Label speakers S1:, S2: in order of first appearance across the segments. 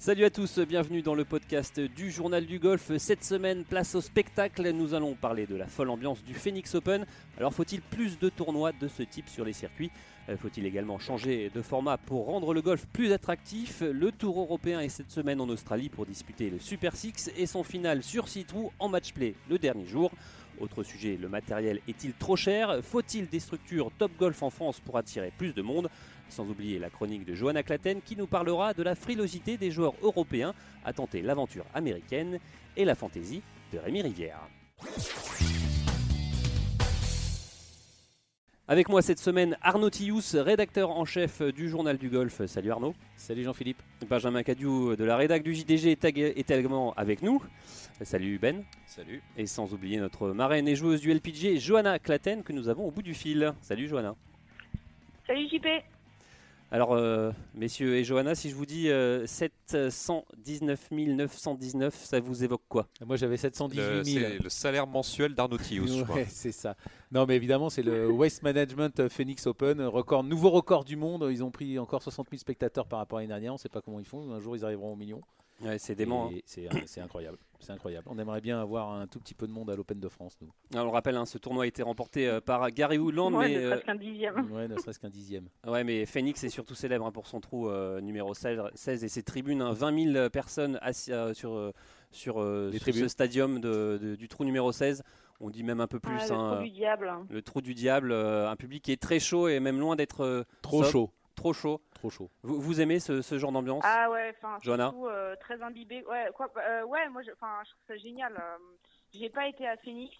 S1: Salut à tous, bienvenue dans le podcast du Journal du Golf. Cette semaine, place au spectacle, nous allons parler de la folle ambiance du Phoenix Open. Alors faut-il plus de tournois de ce type sur les circuits? Euh, Faut-il également changer de format pour rendre le golf plus attractif? Le Tour européen est cette semaine en Australie pour disputer le Super Six et son final sur 6 trous en match play le dernier jour. Autre sujet, le matériel est-il trop cher? Faut-il des structures top golf en France pour attirer plus de monde? Sans oublier la chronique de Johanna Claten qui nous parlera de la frilosité des joueurs européens à tenter l'aventure américaine et la fantaisie de Rémi Rivière. Avec moi cette semaine, Arnaud Tillous, rédacteur en chef du Journal du Golf. Salut Arnaud.
S2: Salut Jean-Philippe.
S1: Benjamin Cadieu de la rédac du JDG est également avec nous. Salut Ben.
S2: Salut.
S1: Et sans oublier notre marraine et joueuse du LPG, Johanna Claten, que nous avons au bout du fil. Salut Johanna.
S3: Salut JP
S1: Alors, euh, messieurs et Johanna, si je vous dis euh, 719 919, ça vous évoque quoi?
S2: Moi j'avais 718
S4: Le-
S2: 000.
S4: C'est le salaire mensuel je crois.
S2: Ouais, c'est ça. Non, mais évidemment, c'est le Waste Management Phoenix Open, record, nouveau record du monde. Ils ont pris encore 60 000 spectateurs par rapport à l'année dernière. On ne sait pas comment ils font. Un jour, ils arriveront au million.
S1: Ouais, C'est dément. hein.
S2: C'est incroyable. C'est incroyable. On aimerait bien avoir un tout petit peu de monde à l'Open de France, nous.
S1: Alors, on le rappelle, hein, ce tournoi a été remporté euh, par Gary Woodland,
S3: Ouais,
S1: mais,
S3: ne
S1: euh,
S3: serait-ce qu'un dixième.
S2: Ouais, ne serait-ce qu'un dixième.
S1: ouais, mais Phoenix est surtout célèbre hein, pour son trou euh, numéro 16 16 et ses tribunes. hein, 20 000 personnes assis, euh, sur, sur, euh, sur ce stadium de- de- du trou numéro 16. On dit même un peu plus.
S3: Ah, le
S1: hein,
S3: trou du diable.
S1: le trou du diable, euh, un public qui est très chaud et même loin d'être euh,
S2: Trop
S1: sobre,
S2: chaud.
S1: Trop chaud.
S2: Trop chaud.
S1: Vous, vous aimez ce, ce genre d'ambiance?
S3: Ah ouais, enfin,
S1: Johanna?
S3: surtout euh, très imbibé. Ouais, quoi, euh, ouais, moi, je, enfin, je trouve ça génial. euh, J'ai pas été à Phoenix.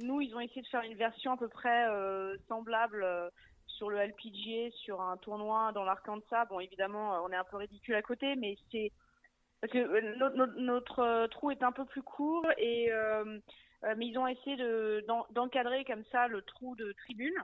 S3: Nous, ils ont essayé de faire une version à peu près euh, semblable euh, sur le LPGA, sur un tournoi dans l'Arkansas. Bon, évidemment, on est un peu ridicule à côté, mais c'est parce que notre, notre- notre, trou est un peu plus court et euh, euh, mais ils ont essayé de d'en- d'encadrer comme ça le trou de tribune.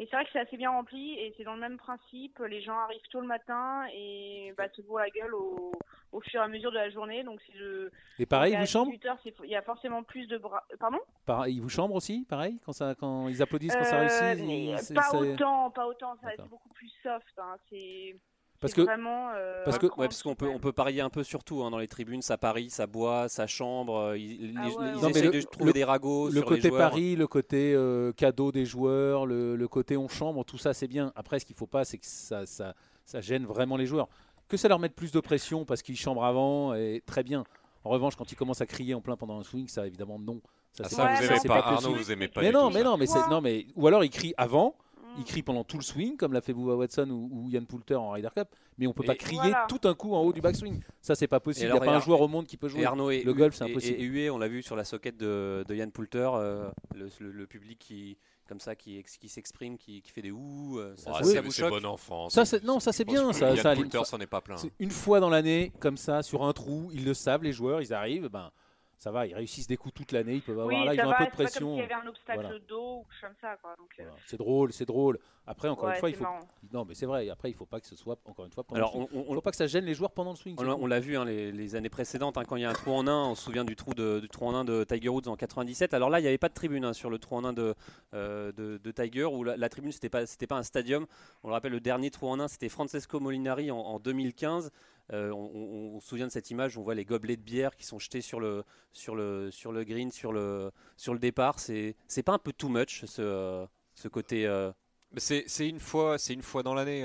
S3: Et c'est vrai que c'est assez bien rempli et c'est dans le même principe. Les gens arrivent tôt le matin et bah, se voient la gueule au, au fur et à mesure de la journée. Donc c'est le.
S2: Et pareil, ils vous chambrent
S3: 18 heures, c'est- Il y a forcément plus de bras. Pardon?
S2: Pareil, Ils vous chambrent aussi Pareil quand, ça, quand ils applaudissent quand ça
S3: Euh,
S2: réussit
S3: Pas autant, pas autant. C'est beaucoup plus soft. hein. C'est.
S2: Parce que-
S3: vraiment. euh,
S2: parce que-
S1: Ouais, parce qu'on peut, on peut parier un peu sur tout hein, dans les tribunes, ça parie, ça boit, ça chambre, euh, ils,
S3: Ah
S1: les-
S3: ouais,
S1: ils
S3: ouais.
S2: Non, mais
S1: essayent
S2: le-
S1: de trouver
S2: le-
S1: des ragots
S2: le
S1: sur les
S2: côté
S1: joueurs.
S2: pari, le côté euh, cadeau des joueurs, le, le côté on chambre, tout ça c'est bien. Après, ce qu'il faut pas, c'est que ça, ça, ça gêne vraiment les joueurs. Que ça leur mette plus de pression parce qu'ils chambrent avant, et très bien. En revanche, quand ils commencent à crier en plein pendant un swing, ça évidemment non. Ça,
S4: Ah, ça, vous
S3: mais
S4: aimez
S3: c'est
S4: pas.
S3: pas
S4: Arnaud, vous aimez pas
S2: mais
S4: du
S2: non,
S4: tout
S2: mais
S4: ça.
S2: non, mais c'est
S3: Pourquoi
S2: non, mais ou alors ils crient avant, Ils crient pendant tout le swing, comme l'a fait Bouba Watson ou, Yann Poulter en Ryder Cup. Mais on peut
S1: Et-
S2: pas crier
S3: Voilà.
S2: tout un coup en haut du backswing. Ça, c'est pas possible. Il n'y a pas un joueur au monde qui peut jouer.
S1: Et Arnaud et
S2: Le golf, c'est
S1: et-
S2: impossible.
S1: Et, Huet, on l'a vu sur la socket de, de Yann Poulter, euh, le, le- le public qui, comme ça, qui, ex- qui s'exprime, qui, qui fait des ouh, euh, ça, ça vous choque
S4: bon enfant.
S2: Ça, c'est- non, ça, c'est bien, ça-
S4: Yann
S2: ça,
S4: Poulter s'en est pas plein.
S2: Une fois dans l'année, comme ça, sur un trou, ils le savent, les joueurs, ils arrivent, ben ça va, ils réussissent des coups toute l'année, ils peuvent avoir
S3: Oui,
S2: là, ils ont
S3: va,
S2: un peu de
S3: c'est pas comme
S2: pression.
S3: s'il y avait un obstacle
S2: Voilà.
S3: d'eau ou quelque chose comme ça. Euh.
S2: C'est drôle, c'est drôle. Après, encore
S3: ouais,
S2: une fois, il faut.
S3: marrant.
S2: Non, mais c'est vrai. Après, il faut pas que ce soit encore une fois pendant
S1: Alors,
S2: le swing.
S1: on, on-
S2: Il faut pas que ça gêne les joueurs pendant le swing.
S1: on l'a-
S2: tout.
S1: on l'a vu hein, les, les années précédentes, hein, quand il y a un trou en un, on se souvient du trou, de, du trou en un de Tiger Woods en 97. Alors là, il n'y avait pas de tribune hein, sur le trou en un de, euh, de, de Tiger, où la, la tribune, c'était pas, c'était pas un stadium. On le rappelle, le dernier trou en un, c'était Francesco Molinari en, en 2015. Euh, on, on- se souvient de cette image, on voit les gobelets de bière qui sont jetés sur le, sur le, sur le green, sur le, sur le départ. C'est, c'est pas un peu too much, ce, euh, ce côté...
S4: C'est une fois, c'est une fois dans l'année.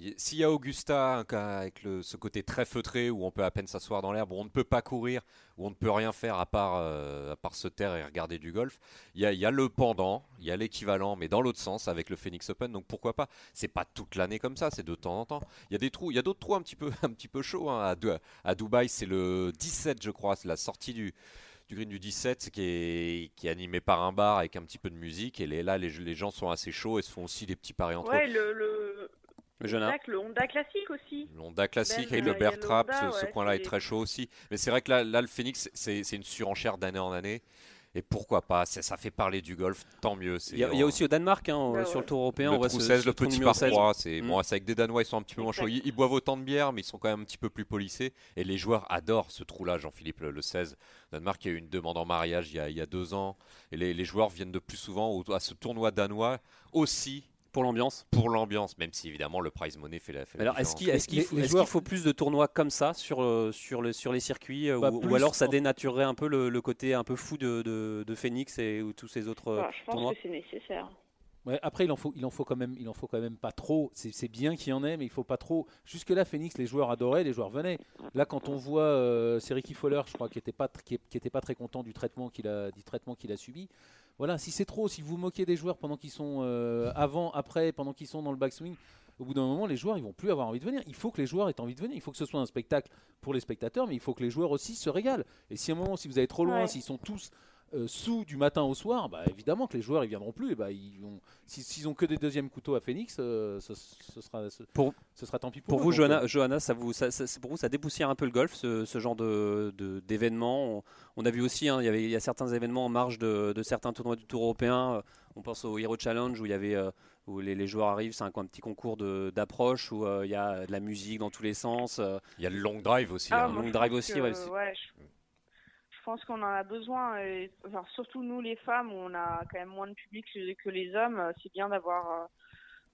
S4: Y- S'il y a Augusta cas avec ce côté très feutré où on peut à peine s'asseoir dans l'herbe, où on ne peut pas courir, où on ne peut rien faire à part, euh, se taire et regarder du golf, il y a, le pendant, il y a l'équivalent, mais dans l'autre sens avec le Phoenix Open. Donc pourquoi pas? C'est pas toute l'année comme ça, c'est de temps en temps. Il y a des trous, il y a d'autres trous un petit peu, chauds. hein. À, à Dubaï, c'est le 17, je crois, c'est la sortie du du green du 17 qui est, qui est animé par un bar avec un petit peu de musique et les- là les, les gens sont assez chauds et se font aussi des petits paris entre
S3: Ouais,
S4: eux.
S3: le, le,
S1: le jeune
S3: Exact, le Honda classique aussi.
S4: L'Honda classique
S3: Ben,
S4: avec
S3: euh,
S4: le
S3: il y a
S4: bear
S3: le
S4: trap,
S3: Honda,
S4: ce, coin-là est très chaud aussi. Mais c'est vrai que là, là le Phoenix, c'est une surenchère d'année en année. Et pourquoi pas ça, ça fait parler du golf, tant mieux.
S1: Il y, a, il y a aussi au Danemark, hein,
S3: Ouais,
S1: sur le tour européen,
S4: le
S1: on voit
S4: trou
S1: ce,
S4: 16,
S1: ce
S4: le petit par
S1: 16.
S4: 3, c'est
S1: Mm.
S4: bon, c'est avec des Danois, ils sont un petit peu moins chauds. Ils, ils boivent autant de bière, mais ils sont quand même un petit peu plus polissés. Et les joueurs adorent ce trou-là, Jean-Philippe, le, le 16. Danemark, il y a eu une demande en mariage il y a, il y a deux ans. Et les, les joueurs viennent de plus souvent au- à ce tournoi danois aussi
S1: Pour l'ambiance.
S4: pour l'ambiance, même si évidemment le prize money fait la, fait
S1: Alors, est-ce qu'il
S4: différence.
S1: est-ce qu'il
S2: Les-
S1: faut, est-ce
S2: joueurs-
S1: qu'il faut plus de tournois comme ça sur, euh, sur, le, sur les circuits euh,
S2: Bah,
S1: ou, ou alors ça dénaturerait un peu le, le côté un peu fou de, de, de Phoenix et ou tous ces autres
S3: Voilà, je pense
S1: tournois
S3: que c'est nécessaire.
S2: Ouais, après, il en faut, il en faut quand même, il en faut quand même pas trop. C'est bien qu'il y en ait, mais il faut pas trop. Jusque là, Phoenix, les joueurs adoraient, les joueurs venaient. Là, quand on voit, euh, c'est Ricky Fowler, je crois, qui était pas, qui, est- qui était pas très content du traitement qu'il a, du traitement qu'il a subi. Voilà, si c'est trop, si vous moquez des joueurs pendant qu'ils sont euh, avant, après, pendant qu'ils sont dans le backswing, au bout d'un moment, les joueurs, ils vont plus avoir envie de venir. Il faut que les joueurs aient envie de venir. Il faut que ce soit un spectacle pour les spectateurs, mais il faut que les joueurs aussi se régalent. Et si à un moment, si vous allez trop loin,
S3: Ouais.
S2: s'ils sont tous euh, sous du matin au soir, bah, évidemment que les joueurs ils viendront plus. Et bah, ils vont, si- s'ils ont que des deuxièmes couteaux à Phoenix, euh, ce, ce sera, ce,
S1: Pour-
S2: ce sera tant pis pour,
S1: Pour
S2: eux.
S1: vous, Johanna,
S2: euh,
S1: Johanna, ça vous, ça, ça- pour vous, ça dépoussière un peu le golf, ce, ce genre de, de- d'événements. On, on a vu aussi, hein, il, y avait, il y a certains événements en marge de, de certains tournois du Tour européen. On pense au Hero Challenge où il y avait euh, où les, les joueurs arrivent, c'est un, un petit concours de- d'approche où euh, il y a de la musique dans tous les sens. euh,
S4: Il y a le long drive aussi.
S3: Ah,
S4: hein.
S1: long drive aussi,
S3: que,
S1: ouais, c'est-
S3: ouais, je, je pense qu'on en a besoin. Surtout nous, les femmes, on a quand même moins de public que, les hommes. euh, C'est bien d'avoir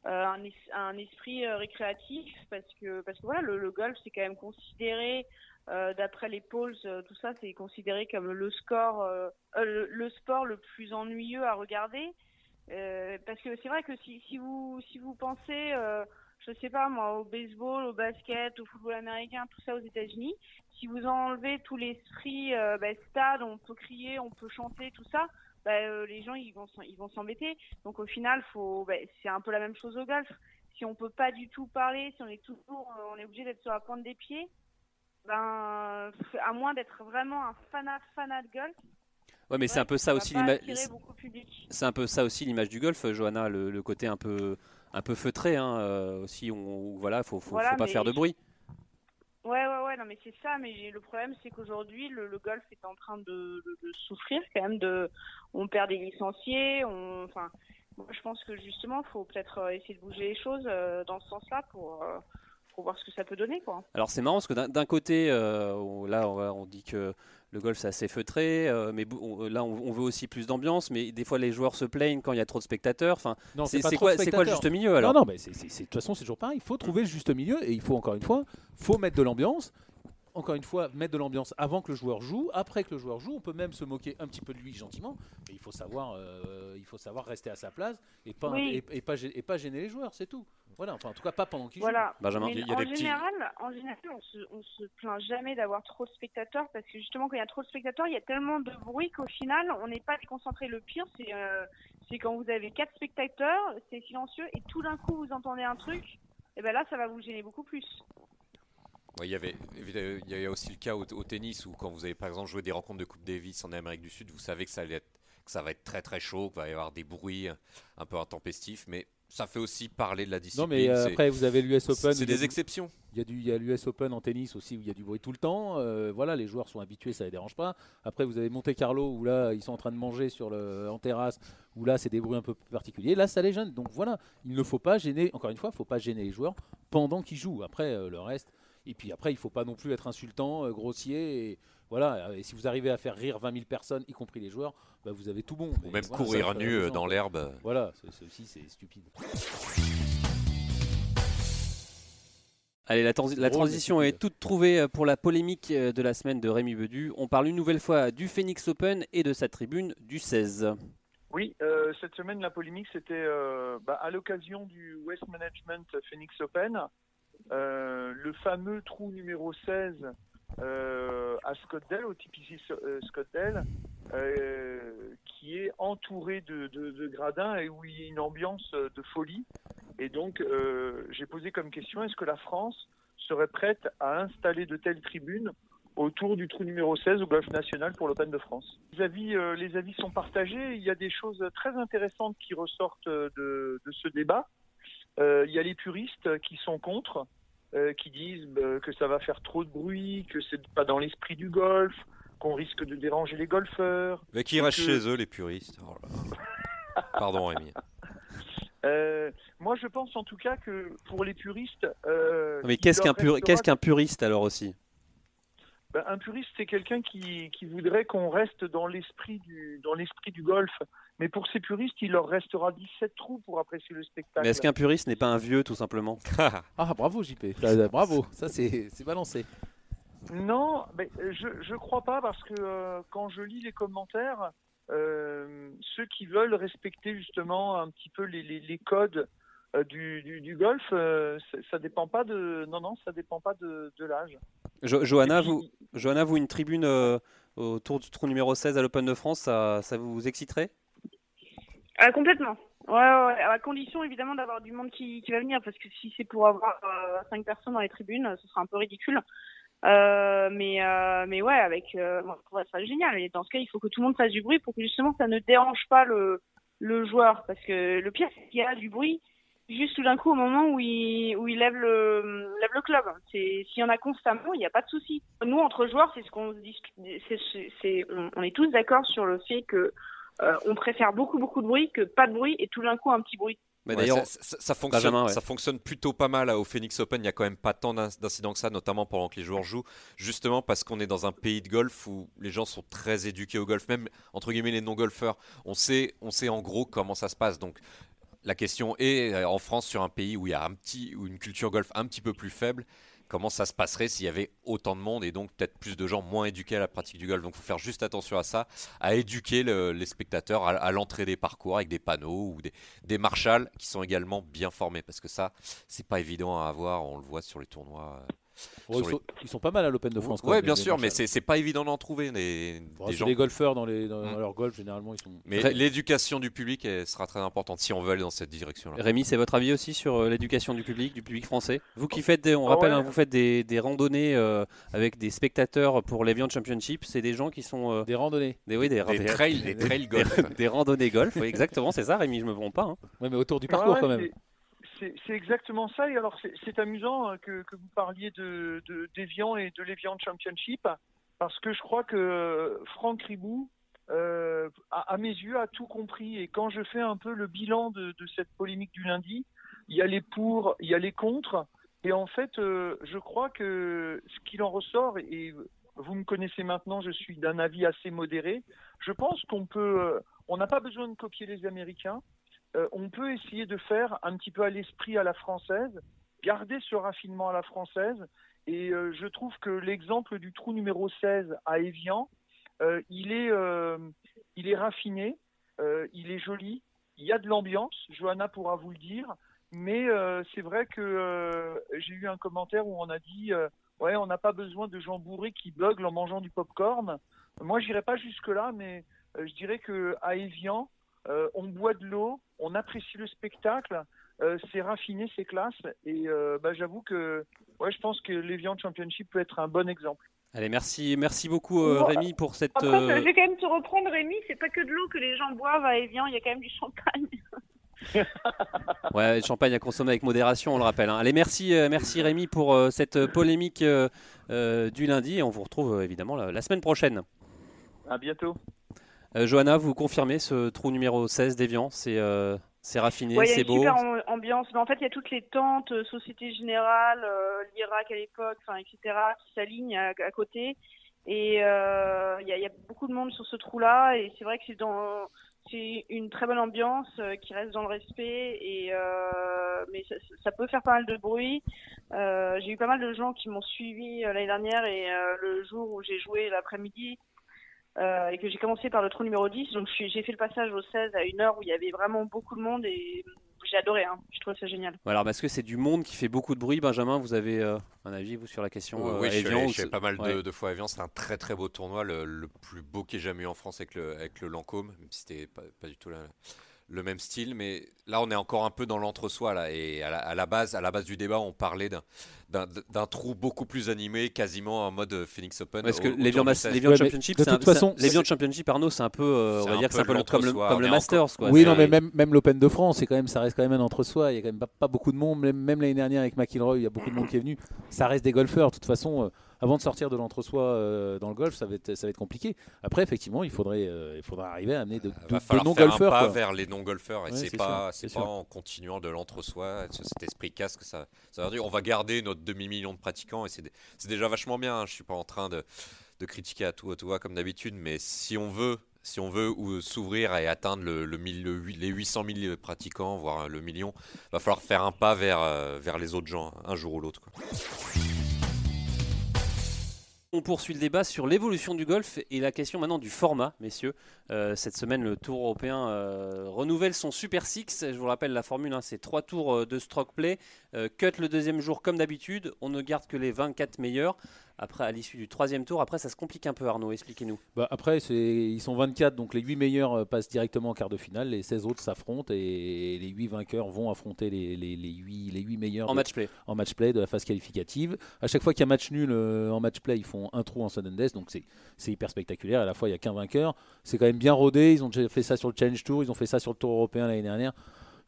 S3: euh, euh, un, es- un esprit récréatif parce que, parce que voilà, le, golf, c'est quand même considéré, d'après les euh, tout ça, c'est considéré comme le score, le, sport le plus ennuyeux à regarder. Parce que c'est vrai que si, vous si vous pensez, je sais pas moi, au baseball, au basket, au football américain, tout ça aux États-Unis, si vous enlevez tout l'esprit euh, bah, stade, on peut crier, on peut chanter, tout ça, bah, euh, les gens ils vont ils vont s'embêter. Donc au final, faut, bah, c'est un peu la même chose au golf. Si on peut pas du tout parler, si on est toujours, euh, on est obligé d'être sur la pointe des pieds, ben à moins d'être vraiment un fanat fanat de golf.
S1: Ouais, mais c'est un peu ça aussi
S3: pas
S1: l'ima-
S3: attirer beaucoup de public.
S1: C'est un peu ça aussi l'image du golf, Johanna, le, le côté un peu un peu feutré hein, euh, aussi. On, voilà, faut faut,
S3: Voilà,
S1: faut pas
S3: mais-
S1: faire de bruit.
S3: Ouais, ouais, ouais, non, mais c'est ça, mais le problème, c'est qu'aujourd'hui, le, le golf est en train de, de- de souffrir quand même. De, on perd des licenciés, on, enfin, moi, je pense que justement, il faut peut-être euh, essayer de bouger les choses euh, dans ce sens-là pour, euh, pour voir ce que ça peut donner, quoi.
S1: Alors c'est marrant parce que d'un- d'un côté, euh, on- là on, on dit que le golf c'est assez feutré, euh, mais on- là on, on veut aussi plus d'ambiance, mais des fois les joueurs se plaignent quand il y a trop de spectateurs. Enfin, c'est quoi, le juste milieu alors
S2: Non, non, mais de toute façon, c'est toujours pareil. Il faut trouver le juste milieu et il faut, encore une fois, faut mettre de l'ambiance. Encore une fois, mettre de l'ambiance avant que le joueur joue. Après que le joueur joue, on peut même se moquer un petit peu de lui gentiment. Mais il faut savoir, euh, il faut savoir rester à sa place et pas,
S3: Oui.
S2: et, et pas, gê- et pas gêner les joueurs, c'est tout. Voilà, enfin, en tout cas, pas pendant qu'ils
S3: Voilà.
S1: Benjamin,
S4: il y a
S3: en,
S4: des petits-
S3: général, en général, on se, on se plaint jamais d'avoir trop de spectateurs parce que justement, quand il y a trop de spectateurs, il y a tellement de bruit qu'au final, on n'est pas déconcentré. Le pire, c'est euh, quand vous avez quatre spectateurs, c'est silencieux et tout d'un coup, vous entendez un truc. Et ben là, ça va vous gêner beaucoup plus.
S4: Ouais, il y avait, évidemment, il y a aussi le cas au, au tennis où quand vous avez par exemple joué des rencontres de Coupe Davis en Amérique du Sud, vous savez que ça, allait être- que ça va être très très chaud, qu'il va y avoir des bruits un peu intempestifs, mais ça fait aussi parler de la discipline.
S2: Non, mais euh, après, vous avez l'US Open.
S4: c'est des exceptions.
S2: Il y a du, il y a l'US Open en tennis aussi où il y a du bruit tout le temps. Euh, voilà, les joueurs sont habitués, ça les dérange pas. Après, vous avez Monte Carlo où là, ils sont en train de manger sur le, en terrasse, où là, c'est des bruits un peu particuliers. Là, ça les gêne. Donc voilà, il ne faut pas gêner. Encore une fois, il faut pas gêner les joueurs pendant qu'ils jouent. Après, euh, le reste. Et puis après, il faut pas non plus être insultant, euh, grossier. Et voilà. Et si vous arrivez à faire rire 20 000 personnes, y compris les joueurs, bah, vous avez tout bon.
S4: Ou
S2: Mais
S4: même
S2: voilà,
S4: courir nu euh, dans l'herbe.
S2: Voilà, c'est c'est aussi c'est stupide.
S1: Allez, la, transi- la
S2: drôle,
S1: transition est toute trouvée euh, pour la polémique de la semaine de Rémi Bedu. On parle une nouvelle fois du Phoenix Open et de sa tribune du 16.
S5: Oui, euh, cette semaine, la polémique, c'était euh, bah, à l'occasion du West Management Phoenix Open, euh, le fameux trou numéro 16 euh, à Scottsdale, au TPC euh, Scottsdale, euh, qui est entouré de, gradins et où il y a une ambiance euh, de folie. Et donc, euh, j'ai posé comme question, est-ce que la France serait prête à installer de telles tribunes autour du trou numéro 16 au Golf National pour l'Open de France? Les avis, euh, les avis sont partagés. Il y a des choses très intéressantes qui ressortent euh, de, ce débat. Euh, il y a les puristes qui sont contre, euh, qui disent euh, que ça va faire trop de bruit, que c'est pas dans l'esprit du golf, qu'on risque de déranger les golfeurs.
S4: Mais qui restent
S5: que-
S4: chez eux, les puristes. Oh. Pardon, Rémi.
S5: Euh, moi, je pense en tout cas que pour les puristes. euh,
S1: Mais qu'un pur- qu'est-ce qu'un puriste alors aussi?
S5: Ben, un puriste, c'est quelqu'un qui, qui voudrait qu'on reste dans l'esprit du dans l'esprit du golf. Mais pour ces puristes, il leur restera 17 trous pour apprécier le spectacle.
S1: Mais est-ce qu'un puriste n'est pas un vieux tout simplement?
S2: Ah, bravo JP. Ah, Bravo, ça c'est c'est balancé.
S5: Non, mais je je crois pas parce que euh, quand je lis les commentaires, euh, ceux qui veulent respecter justement un petit peu les, les, les codes euh, du, du, du golf, euh, ça, dépend pas de non non ça dépend pas de, de l'âge.
S1: Jo- Johanna,
S5: puis,
S1: vous, Johanna, vous, une tribune euh, autour du trou numéro 16 à l'Open de France, ça, ça vous exciterait?
S3: Ah, complètement. Ouais, à condition évidemment d'avoir du monde qui, qui va venir, parce que si c'est pour avoir euh, cinq personnes dans les tribunes, ce sera un peu ridicule. Euh, mais euh, mais ouais, avec euh, moi, je ça génial. Et dans ce cas, il faut que tout le monde fasse du bruit pour que justement ça ne dérange pas le le joueur, parce que le pire c'est qu'il y a du bruit juste tout d'un coup au moment où il où il lève le lève le club. C'est s'il y en a constamment, il n'y a pas de souci. Nous entre joueurs, c'est ce qu'on c'est on, on est tous d'accord sur le fait que euh, on préfère beaucoup beaucoup de bruit que pas de bruit et tout d'un coup un petit bruit.
S1: Mais
S4: Ouais,
S1: D'ailleurs,
S4: ça, ça- ça fonctionne,
S1: Benjamin, ouais.
S4: ça fonctionne plutôt pas mal au Phoenix Open. Il n'y a quand même pas tant d'in- d'incidents que ça, notamment pendant que les joueurs jouent, justement parce qu'on est dans un pays de golf où les gens sont très éduqués au golf, même entre guillemets les non-golfeurs. On sait, on sait en gros comment ça se passe. Donc la question est euh, en France, sur un pays où il y a un petit, une culture golf un petit peu plus faible, comment ça se passerait s'il y avait autant de monde et donc peut-être plus de gens moins éduqués à la pratique du golf. Donc il faut faire juste attention à ça, à éduquer le- les spectateurs à, l'entrée des parcours avec des panneaux ou des, des marshals qui sont également bien formés parce que ça, c'est pas évident à avoir. On le voit sur les tournois.
S2: Ils,
S4: les-
S2: sont, ils sont pas mal à l'Open de France.
S4: ouais,
S2: même,
S4: bien
S2: les
S4: sûr, mais c'est pas évident d'en trouver
S2: Bon,
S4: des gens.
S2: des golfeurs dans, les, dans,
S4: Mm.
S2: leur golf, généralement, ils sont.
S4: Mais l'éducation du public elle sera très importante si on veut aller dans cette direction-là.
S1: Rémi, c'est votre avis aussi sur euh, l'éducation du public, du public français? Vous qui faites, des, on
S5: Ah
S1: rappelle,
S5: ouais.
S1: hein, vous faites des, des randonnées euh, avec des spectateurs pour l'Evian Championship, c'est des gens qui sont euh,
S2: Des randonnées.
S1: des, oui, des,
S4: Des
S1: des-
S4: trails, des trails golf.
S1: des randonnées golf, oui, exactement, c'est ça, Rémi, je me trompe pas. hein.
S2: Ouais, mais autour du
S5: Ouais,
S2: parcours
S5: ouais,
S2: quand même.
S5: C'est- exactement ça. Et alors, c'est- amusant euh, que, vous parliez de de- d'Evian et de l'Evian Championship, parce que je crois que Franck Ribou, euh, à, mes yeux, a tout compris. Et quand je fais un peu le bilan de, de cette polémique du lundi, il y a les pour, il y a les contre. Et en fait, euh, je crois que ce qu'il en ressort, et vous me connaissez maintenant, je suis d'un avis assez modéré, je pense qu'on peut, euh, on n'a pas besoin de copier les Américains. Euh, on peut essayer de faire un petit peu à l'esprit à la française, garder ce raffinement à la française. Et euh, je trouve que l'exemple du trou numéro 16 à Evian, euh, il, est, il est raffiné, il est joli, il y a de l'ambiance, Johanna pourra vous le dire, mais c'est vrai que j'ai eu un commentaire où on a dit ouais, on n'a pas besoin de gens bourrés qui buglent en mangeant du popcorn. Moi, j'irai pas jusque-là, mais je dirais que à Evian, euh, on boit de l'eau, on apprécie le spectacle, euh, c'est raffiné, c'est classe, et euh, bah, j'avoue que ouais, je pense que l'Evian Championship peut être un bon exemple.
S1: Allez, merci, merci beaucoup euh. Rémi pour cette.
S3: Après,
S1: euh,
S3: je vais quand même te reprendre, Rémi. C'est pas que de l'eau que les gens boivent à Evian. Il y a quand même du champagne.
S1: Ouais, le champagne à consommer avec modération, on le rappelle. hein. Allez, merci, merci Rémi pour euh, cette polémique euh, euh, du lundi. Et on vous retrouve évidemment la, la semaine prochaine.
S5: À bientôt.
S1: Euh, Johanna, vous confirmez ce trou numéro 16 d'Evian C'est euh, c'est raffiné,
S3: Ouais, il y a
S1: c'est
S3: une
S1: beau.
S3: super am- ambiance. Mais en fait, il y a toutes les tentes, euh, Société Générale, euh, l'Irak à l'époque, enfin, etc., qui s'alignent à, à côté. Et euh, il y, a, il y a beaucoup de monde sur ce trou-là. Et c'est vrai que c'est dans c'est une très bonne ambiance euh, qui reste dans le respect. Et mais ça, ça peut faire pas mal de bruit. J'ai eu pas mal de gens qui m'ont suivi l'année dernière et le jour où j'ai joué l'après-midi. Euh, et que j'ai commencé par le trou numéro 10, donc j'ai fait le passage au 16 à une heure où il y avait vraiment beaucoup de monde et j'ai adoré, hein. je trouve ça génial.
S1: Alors, parce que c'est du monde qui fait beaucoup de bruit. Benjamin, vous avez euh, un avis, vous, sur la question
S4: Oui,
S1: euh,
S4: oui,
S1: à
S4: je suis
S1: Evian,
S4: je suis pas mal de,
S1: ouais.
S4: de fois à Evian. C'est un très très beau tournoi, le, le plus beau qu'il y ait jamais eu en France avec le, avec le Lancôme, même si c'était pas, pas du tout la- le même style. Mais là, on est encore un peu dans l'entre-soi. là. Et à la, à la base, à la base du débat, on parlait d'un- d'un d'un trou beaucoup plus animé, quasiment en mode Phoenix Open.
S1: Parce que l'Evian
S4: du
S1: Mas-
S4: 16.
S1: l'Evian
S2: Ouais,
S1: Championship,
S2: de toute
S1: un-
S2: façon,
S1: l'Evian Championship, Arnaud, c'est un peu, euh, on va dire que c'est un
S4: peu
S1: comme le,
S4: l'entre-soi.
S1: comme le Masters. Quoi.
S2: Oui, non, mais même, même l'Open de France, c'est quand même, ça reste quand même un entre-soi. Il y a quand même pas, pas beaucoup de monde. Même, même l'année dernière avec McIlroy, il y a beaucoup de monde qui est venu. Ça reste des golfeurs. De toute façon, euh, avant de sortir de l'entre-soi euh, dans le golf, ça va être, ça va être compliqué. Après, effectivement, il faudrait, euh, il faudrait arriver à amener de, de-
S4: va
S2: de
S4: falloir faire un
S2: non-golfeurs.
S4: pas
S2: quoi.
S4: vers les non-golfeurs et
S2: Ouais,
S4: c'est pas,
S2: sûr,
S4: en continuant de l'entre-soi, ce- cet esprit casque, ça, ça veut dire on va garder notre demi-million de pratiquants et c'est dé- c'est déjà vachement bien. hein. Je suis pas en train de, de critiquer à tout à tout va comme d'habitude, mais si on veut, si on veut ou s'ouvrir et atteindre le, le mille- le huit- les 800 000 pratiquants, voire le million, va falloir faire un pas vers, euh, vers les autres gens, un jour ou l'autre.
S1: On poursuit le débat sur l'évolution du golf et la question maintenant du format, messieurs. Euh, cette semaine, le Tour européen euh, renouvelle son Super Six. Je vous rappelle la formule, hein, c'est trois tours euh, de stroke play. Cut le deuxième jour comme d'habitude. On ne garde que les 24 meilleurs. Après, à l'issue du troisième tour, après, ça se complique un peu, Arnaud. Expliquez-nous.
S2: Bah, après, ils sont 24, donc les 8 meilleurs euh, passent directement en quart de finale, les 16 autres s'affrontent et les 8 vainqueurs vont affronter les, les, les 8, les 8 meilleurs
S1: En
S2: de-
S1: match play.
S2: en match play de la phase qualificative. À chaque fois qu'il y a match nul euh, en match play, ils font un trou en sudden death, donc c'est c'est hyper spectaculaire. À la fois, il n'y a qu'un vainqueur. C'est quand même bien rodé. Ils ont déjà fait ça sur le Challenge Tour, ils ont fait ça sur le Tour européen l'année dernière.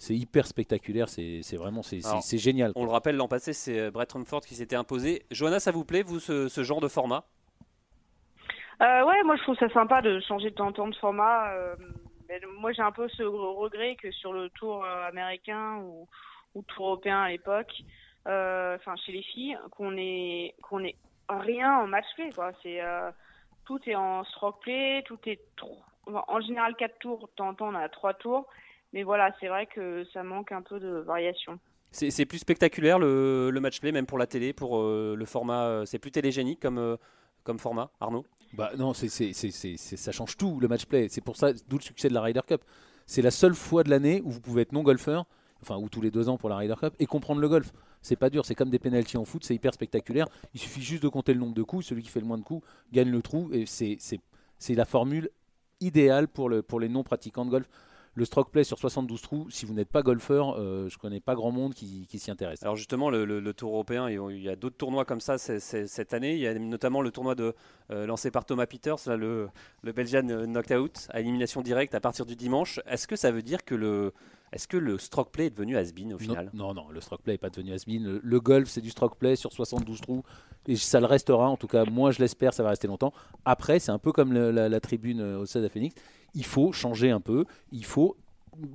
S2: C'est hyper spectaculaire, c'est vraiment c'est- génial.
S1: On le rappelle, l'an passé, c'est euh, Brett Rumford qui s'était imposé. Johanna, ça vous plaît, vous, ce, ce genre de format?
S3: Euh, ouais, moi je trouve ça sympa de changer de temps en temps de format. euh, mais moi j'ai un peu ce regret que sur le tour euh, américain ou, ou tour européen à l'époque, euh, enfin chez les filles, qu'on ait qu'on ait rien en match play quoi. C'est euh, tout est en stroke play, tout est en général quatre tours. De temps en temps on a trois tours, mais voilà c'est vrai que ça manque un peu de variation.
S1: C'est plus spectaculaire le, le match play, même pour la télé, pour euh, le format. euh, c'est plus télégénique comme, euh, comme format, Arnaud?
S2: Bah non, c'est ça change tout le match play. C'est pour ça, d'où le succès de la Ryder Cup. C'est la seule fois de l'année où vous pouvez être non golfeur, enfin ou tous les deux ans pour la Ryder Cup, et comprendre le golf. C'est pas dur, c'est comme des pénalties en foot, c'est hyper spectaculaire. Il suffit juste de compter le nombre de coups, celui qui fait le moins de coups gagne le trou, et c'est c'est- c'est la formule idéale pour, le, pour les non pratiquants de golf. Le stroke play sur 72 trous, si vous n'êtes pas golfeur, euh, je connais pas grand monde qui, qui s'y intéresse.
S1: Alors justement, le, le- le Tour européen, il y a- d'autres tournois comme ça cette année. Il y a notamment le tournoi de, euh, lancé par Thomas Peters, là, le, le Belgian euh, Knockout, à élimination directe à partir du dimanche. Est-ce que ça veut dire que le, est-ce que le stroke play est devenu has-been au final?
S2: Non, non, le stroke play n'est pas devenu has-been. Le, le golf, c'est du stroke play sur 72 trous. Et ça le restera. En tout cas, moi, je l'espère, ça va rester longtemps. Après, c'est un peu comme le- la, la tribune euh, au Stade à Phoenix. Il faut changer un peu. Il faut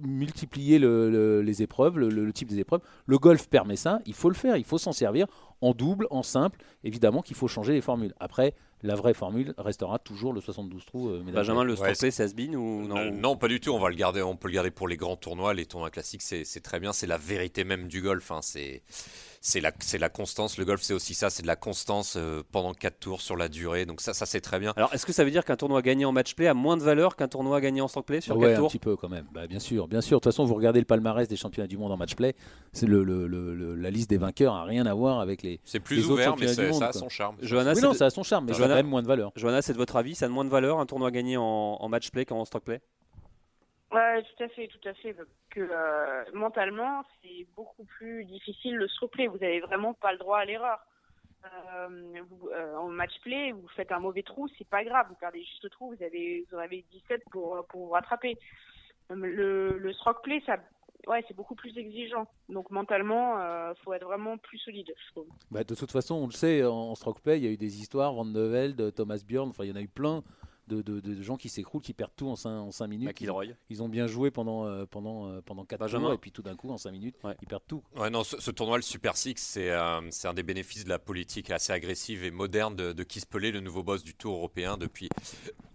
S2: multiplier le- le- les épreuves, le, le type des épreuves. Le golf permet ça. Il faut le faire. Il faut s'en servir en double, en simple. Évidemment qu'il faut changer les formules. Après, la vraie formule restera toujours le 72 trous. euh.
S1: Benjamin, le
S4: Ouais,
S1: c'est has-been ou non
S4: Euh, non, pas du tout. On va le garder. On peut le garder pour les grands tournois, les tournois classiques. C'est c'est très bien. C'est la vérité même du golf. hein. C'est c'est la c'est la constance. Le golf, c'est aussi ça. C'est de la constance euh, pendant quatre tours sur la durée. Donc ça, ça c'est très bien.
S1: Alors, est-ce que ça veut dire qu'un tournoi gagné en match play a moins de valeur qu'un tournoi gagné en stroke play sur 4
S2: ouais, un
S1: tours?
S2: petit peu quand même. Bah, bien sûr, bien sûr. De toute façon, vous regardez le palmarès des championnats du monde en match play. C'est le, le- le- le- la liste des vainqueurs a rien à voir avec les.
S4: C'est
S2: les
S4: plus
S2: autres
S4: ouvert, mais
S2: du monde,
S4: ça a son charme.
S1: Johanna,
S2: oui,
S1: c'est
S2: non,
S1: de-
S2: ça a son charme, mais ça a
S1: Johanna-
S2: quand même moins de valeur.
S1: Johanna, c'est de votre avis, ça a moins de valeur un tournoi gagné en, en match play qu'en stroke play
S3: Ouais, tout à fait, tout à fait. Que euh, mentalement, c'est beaucoup plus difficile le stroke play. Vous avez vraiment pas le droit à l'erreur. Euh, euh, en match play, vous faites un mauvais trou, c'est pas grave. Vous perdez juste le trou, vous avez, vous en avez 17 pour, pour vous rattraper. Le, le stroke play, ça, ouais, c'est beaucoup plus exigeant. Donc mentalement, euh, faut être vraiment plus solide.
S2: Bah, de toute façon, on le sait, en stroke play, il y a eu des histoires, Van de Velde, Thomas Bjorn, enfin, il y en a eu plein de, de- de gens qui s'écroulent, qui perdent tout en 5, en cinq minutes. Ils,
S1: McIlroy.
S2: ils ont bien joué pendant, euh, pendant, euh, pendant 4
S1: Benjamin.
S2: jours, et puis tout d'un coup, en 5 minutes,
S1: Ouais.
S2: ils perdent tout.
S4: Ouais, non, ce, ce tournoi, le Super Six, c'est euh, c'est un des bénéfices de la politique assez agressive et moderne de, de le nouveau boss du Tour européen depuis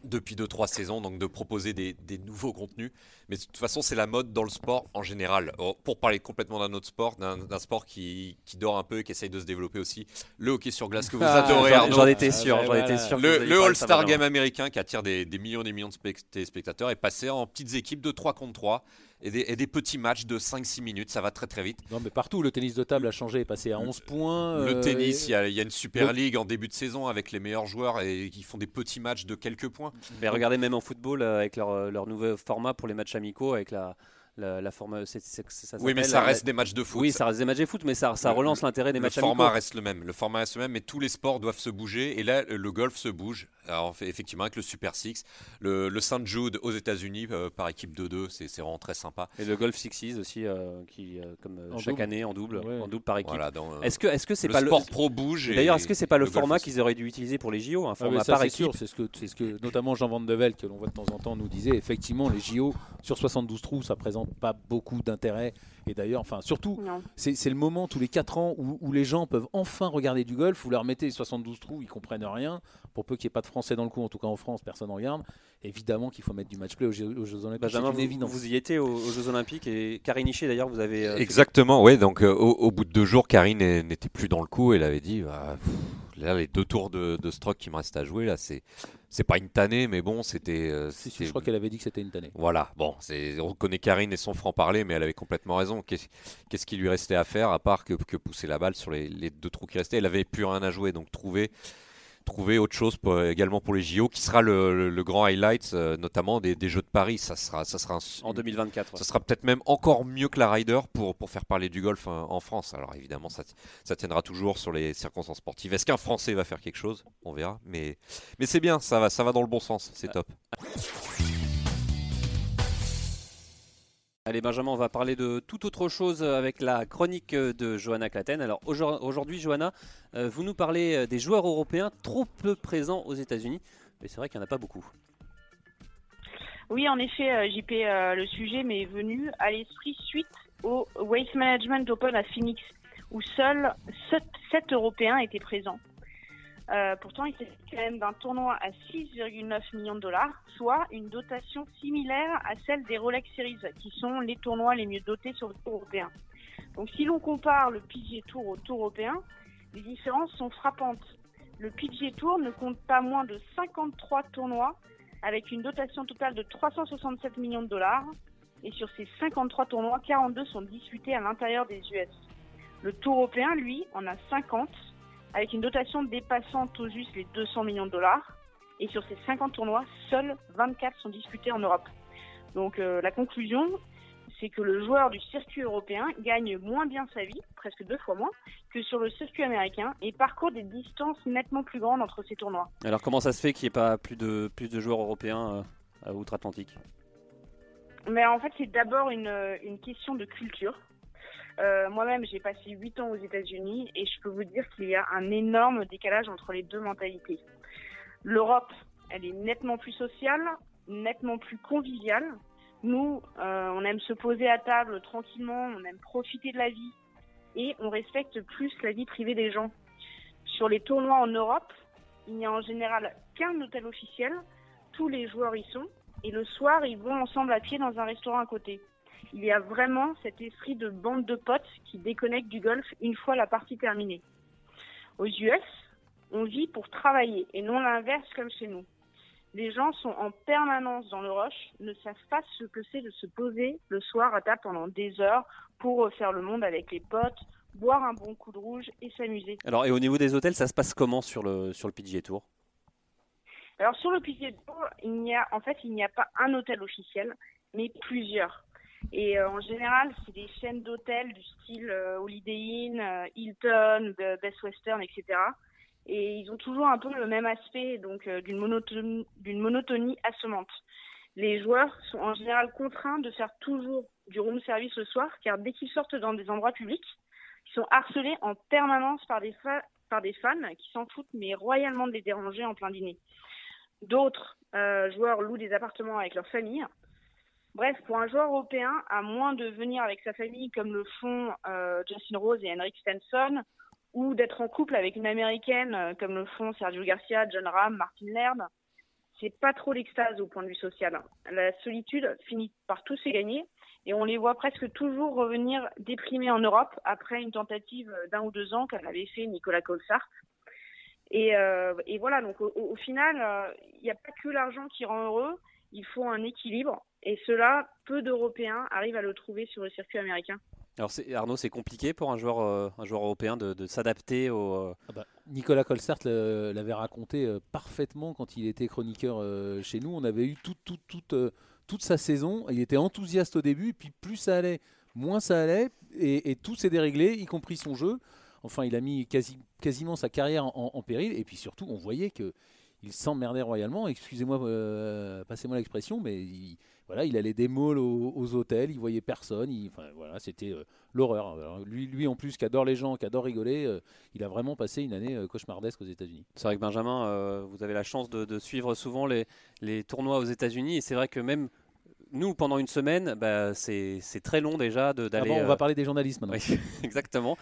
S4: depuis deux trois saisons, donc de proposer des, des nouveaux contenus. Mais de toute façon, c'est la mode dans le sport en général. Pour parler complètement d'un autre sport, d'un sport qui, qui dort un peu et qui essaye de se développer aussi, le hockey sur glace que vous
S2: Ah,
S4: adorez,
S1: J'en
S4: Arnaud.
S1: j'en étais
S2: Ah,
S1: sûr,
S2: ouais,
S1: j'en étais sûr.
S4: Le, All-Star. Game américain qui attire des, des millions et des millions de spect- téléspectateurs est passé en petites équipes de 3 contre 3 et des, et des petits matchs de 5-6 minutes. Ça va très très vite.
S2: Non, mais partout, le tennis de table a changé, est passé à 11 points.
S4: Le
S2: euh,
S4: tennis, il
S2: et-
S4: y, a- il y a une Super
S2: le-
S4: League en début de saison avec les meilleurs joueurs et qui font des petits matchs de quelques points.
S1: Mais regardez même en football euh, avec leur, euh, leur nouveau format pour les matchs amicaux avec la la, la forma- c'est- c'est- ça
S4: Oui, mais ça reste des matchs de foot.
S1: Oui, ça reste des matchs de foot, mais ça, ça
S4: Le-
S1: relance l'intérêt des
S4: le
S1: matchs
S4: format
S1: amicaux.
S4: reste le même. Le format reste le même, mais tous les sports doivent se bouger. Et là, le golf se bouge Alors, effectivement, avec le Super Six, le, le Saint Jude aux États-Unis euh, par équipe de deux, c'est vraiment très sympa.
S1: Et le Golf Sixes aussi, euh, qui, euh, comme chaque année en double, en double par équipe.
S4: Voilà,
S1: est-ce que est-ce que c'est
S4: pas
S1: le
S4: sport pro bouge
S1: D'ailleurs, est-ce que c'est pas le, format qu'ils auraient dû utiliser pour les JO, un
S2: ah
S1: format par équipe
S2: C'est ce que c'est ce que notamment Jean Van de Velde que l'on voit de temps en temps nous disait. Effectivement, les JO sur 72 trous, ça présente pas beaucoup d'intérêt. Et d'ailleurs, enfin, surtout, c'est le moment tous les 4 ans où, où, les gens peuvent enfin regarder du golf. Vous leur mettez 72 trous, ils comprennent rien. Pour peu qu'il n'y ait pas de Français dans le coup, en tout cas en France, personne ne regarde. Évidemment qu'il faut mettre du match play aux Jeux, Olympiques.
S1: Benjamin, vous, vous, y étiez aux, Jeux Olympiques et Karine Hichet d'ailleurs, vous avez.
S4: Euh, Exactement, oui. Donc euh, au, bout de deux jours, Karine n'était plus dans le coup. Elle avait dit bah, là, les deux tours de, de stroke qui me restent à jouer, là, c'est c'est pas une tannée, mais bon, c'était. Euh,
S2: je crois qu'elle avait dit que c'était une tannée.
S4: Voilà, bon, on connaît Karine et son franc-parler, mais elle avait complètement raison. Qu'est-ce qui lui restait à faire à part que, que pousser la balle sur les, les, deux trous qui restaient? Elle avait plus rien à jouer, donc trouver trouver autre chose également pour les JO, qui sera le, grand highlight, euh, notamment des, Jeux de Paris. Ça sera, ça sera
S1: en 2024.
S4: Ça sera peut-être même encore mieux que la Ryder pour, pour faire parler du golf euh, en France. Alors évidemment, ça, ça tiendra toujours sur les circonstances sportives. Est-ce qu'un Français va faire quelque chose? On verra. Mais, mais c'est bien, ça va, ça va dans le bon sens. C'est top.
S1: Allez Benjamin, on va parler de toute autre chose avec la chronique de Johanna Claten. Alors aujourd'hui Johanna, euh, vous nous parlez euh, des joueurs européens trop peu présents aux États-Unis, mais c'est vrai qu'il n'y en a pas beaucoup.
S3: Oui, en effet, euh, JP, le sujet m'est venu à l'esprit suite au Waste Management Open à Phoenix, où seuls 7 Européens étaient présents. Euh, pourtant, il s'agit quand même d'un tournoi à 6,9 millions de dollars, soit une dotation similaire à celle des Rolex Series, qui sont les tournois les mieux dotés sur le tour européen. Donc, si l'on compare le PGA Tour au Tour européen, les différences sont frappantes. Le PGA Tour ne compte pas moins de 53 tournois, avec une dotation totale de 367 millions de dollars. Et sur ces 53 tournois, 42 sont disputés à l'intérieur des US. Le Tour européen, lui, en a 50 avec une dotation dépassant tout juste les 200 millions de dollars. Et sur ces 50 tournois, seuls 24 sont disputés en Europe. Donc euh, la conclusion, c'est que le joueur du circuit européen gagne moins bien sa vie, presque deux fois moins, que sur le circuit américain et parcourt des distances nettement plus grandes entre ces tournois.
S1: Alors comment ça se fait qu'il n'y ait pas plus de, plus de joueurs européens euh, à outre-Atlantique?
S3: Mais en fait, c'est d'abord une, une question de culture. Euh, moi-même, j'ai passé 8 ans aux États-Unis et je peux vous dire qu'il y a un énorme décalage entre les deux mentalités. L'Europe, elle est nettement plus sociale, nettement plus conviviale. Nous, euh, on aime se poser à table tranquillement, on aime profiter de la vie et on respecte plus la vie privée des gens. Sur les tournois en Europe, il n'y a en général qu'un hôtel officiel, tous les joueurs y sont et le soir, ils vont ensemble à pied dans un restaurant à côté il y a vraiment cet esprit de bande de potes qui déconnecte du golf une fois la partie terminée. Aux US, on vit pour travailler et non l'inverse comme chez nous. Les gens sont en permanence dans le rush, ne savent pas ce que c'est de se poser le soir à table pendant des heures pour refaire le monde avec les potes, boire un bon coup de rouge et s'amuser.
S1: Alors, et au niveau des hôtels, ça se passe comment sur le, sur le PGA Tour?
S3: Alors, sur le PGA Tour, il n'y a, en fait, il n'y a pas un hôtel officiel, mais plusieurs. Et euh, en général, c'est des chaînes d'hôtels du style euh, Holiday Inn, euh, Hilton, Best Western, etc. Et ils ont toujours un peu le même aspect, donc d'une monotonie, monotonie assommante. Les joueurs sont en général contraints de faire toujours du room service le soir, car dès qu'ils sortent dans des endroits publics, ils sont harcelés en permanence par des, par des fans qui s'en foutent, mais royalement de les déranger en plein dîner. D'autres joueurs louent des appartements avec leur famille Bref, pour un joueur européen, à moins de venir avec sa famille comme le font euh, Justin Rose et Henrik Stenson, ou d'être en couple avec une américaine euh, comme le font Sergio Garcia, John Ram, Martin Laird, c'est pas trop l'extase au point de vue social. La solitude finit par tous se gagner et on les voit presque toujours revenir déprimés en Europe après une tentative d'un ou deux ans qu'avait avait fait Nicolas Colsart. Et, euh, et voilà, donc au final, il n'y a pas que l'argent qui rend heureux, il faut un équilibre et cela, peu d'Européens arrivent à le trouver sur le circuit américain.
S1: Alors Arnaud, c'est compliqué pour un joueur, euh, un joueur européen de, s'adapter au... Euh,
S2: ah bah, Nicolas Colstart l'avait raconté euh, parfaitement quand il était chroniqueur chez nous. On avait eu toute, toute, toute, toute sa saison. Il était enthousiaste au début, puis plus ça allait, moins ça allait, et, tout s'est déréglé, y compris son jeu. Enfin, il a mis quasi, quasiment sa carrière en, en, péril, et puis surtout, on voyait que il s'emmerdait royalement. Excusez-moi, passez-moi l'expression, mais il, voilà, il allait des malls aux, hôtels, il voyait personne. enfin, voilà, c'était l'horreur. Lui, lui, en plus, qui adore les gens, qui adore rigoler, il a vraiment passé une année cauchemardesque aux États-Unis.
S1: C'est vrai que Benjamin, vous avez la chance de, suivre souvent les, les tournois aux États-Unis, et c'est vrai que même nous, pendant une semaine, bah, c'est très long déjà d'aller.
S2: Ah bon, on va parler des journalistes maintenant.
S1: exactement.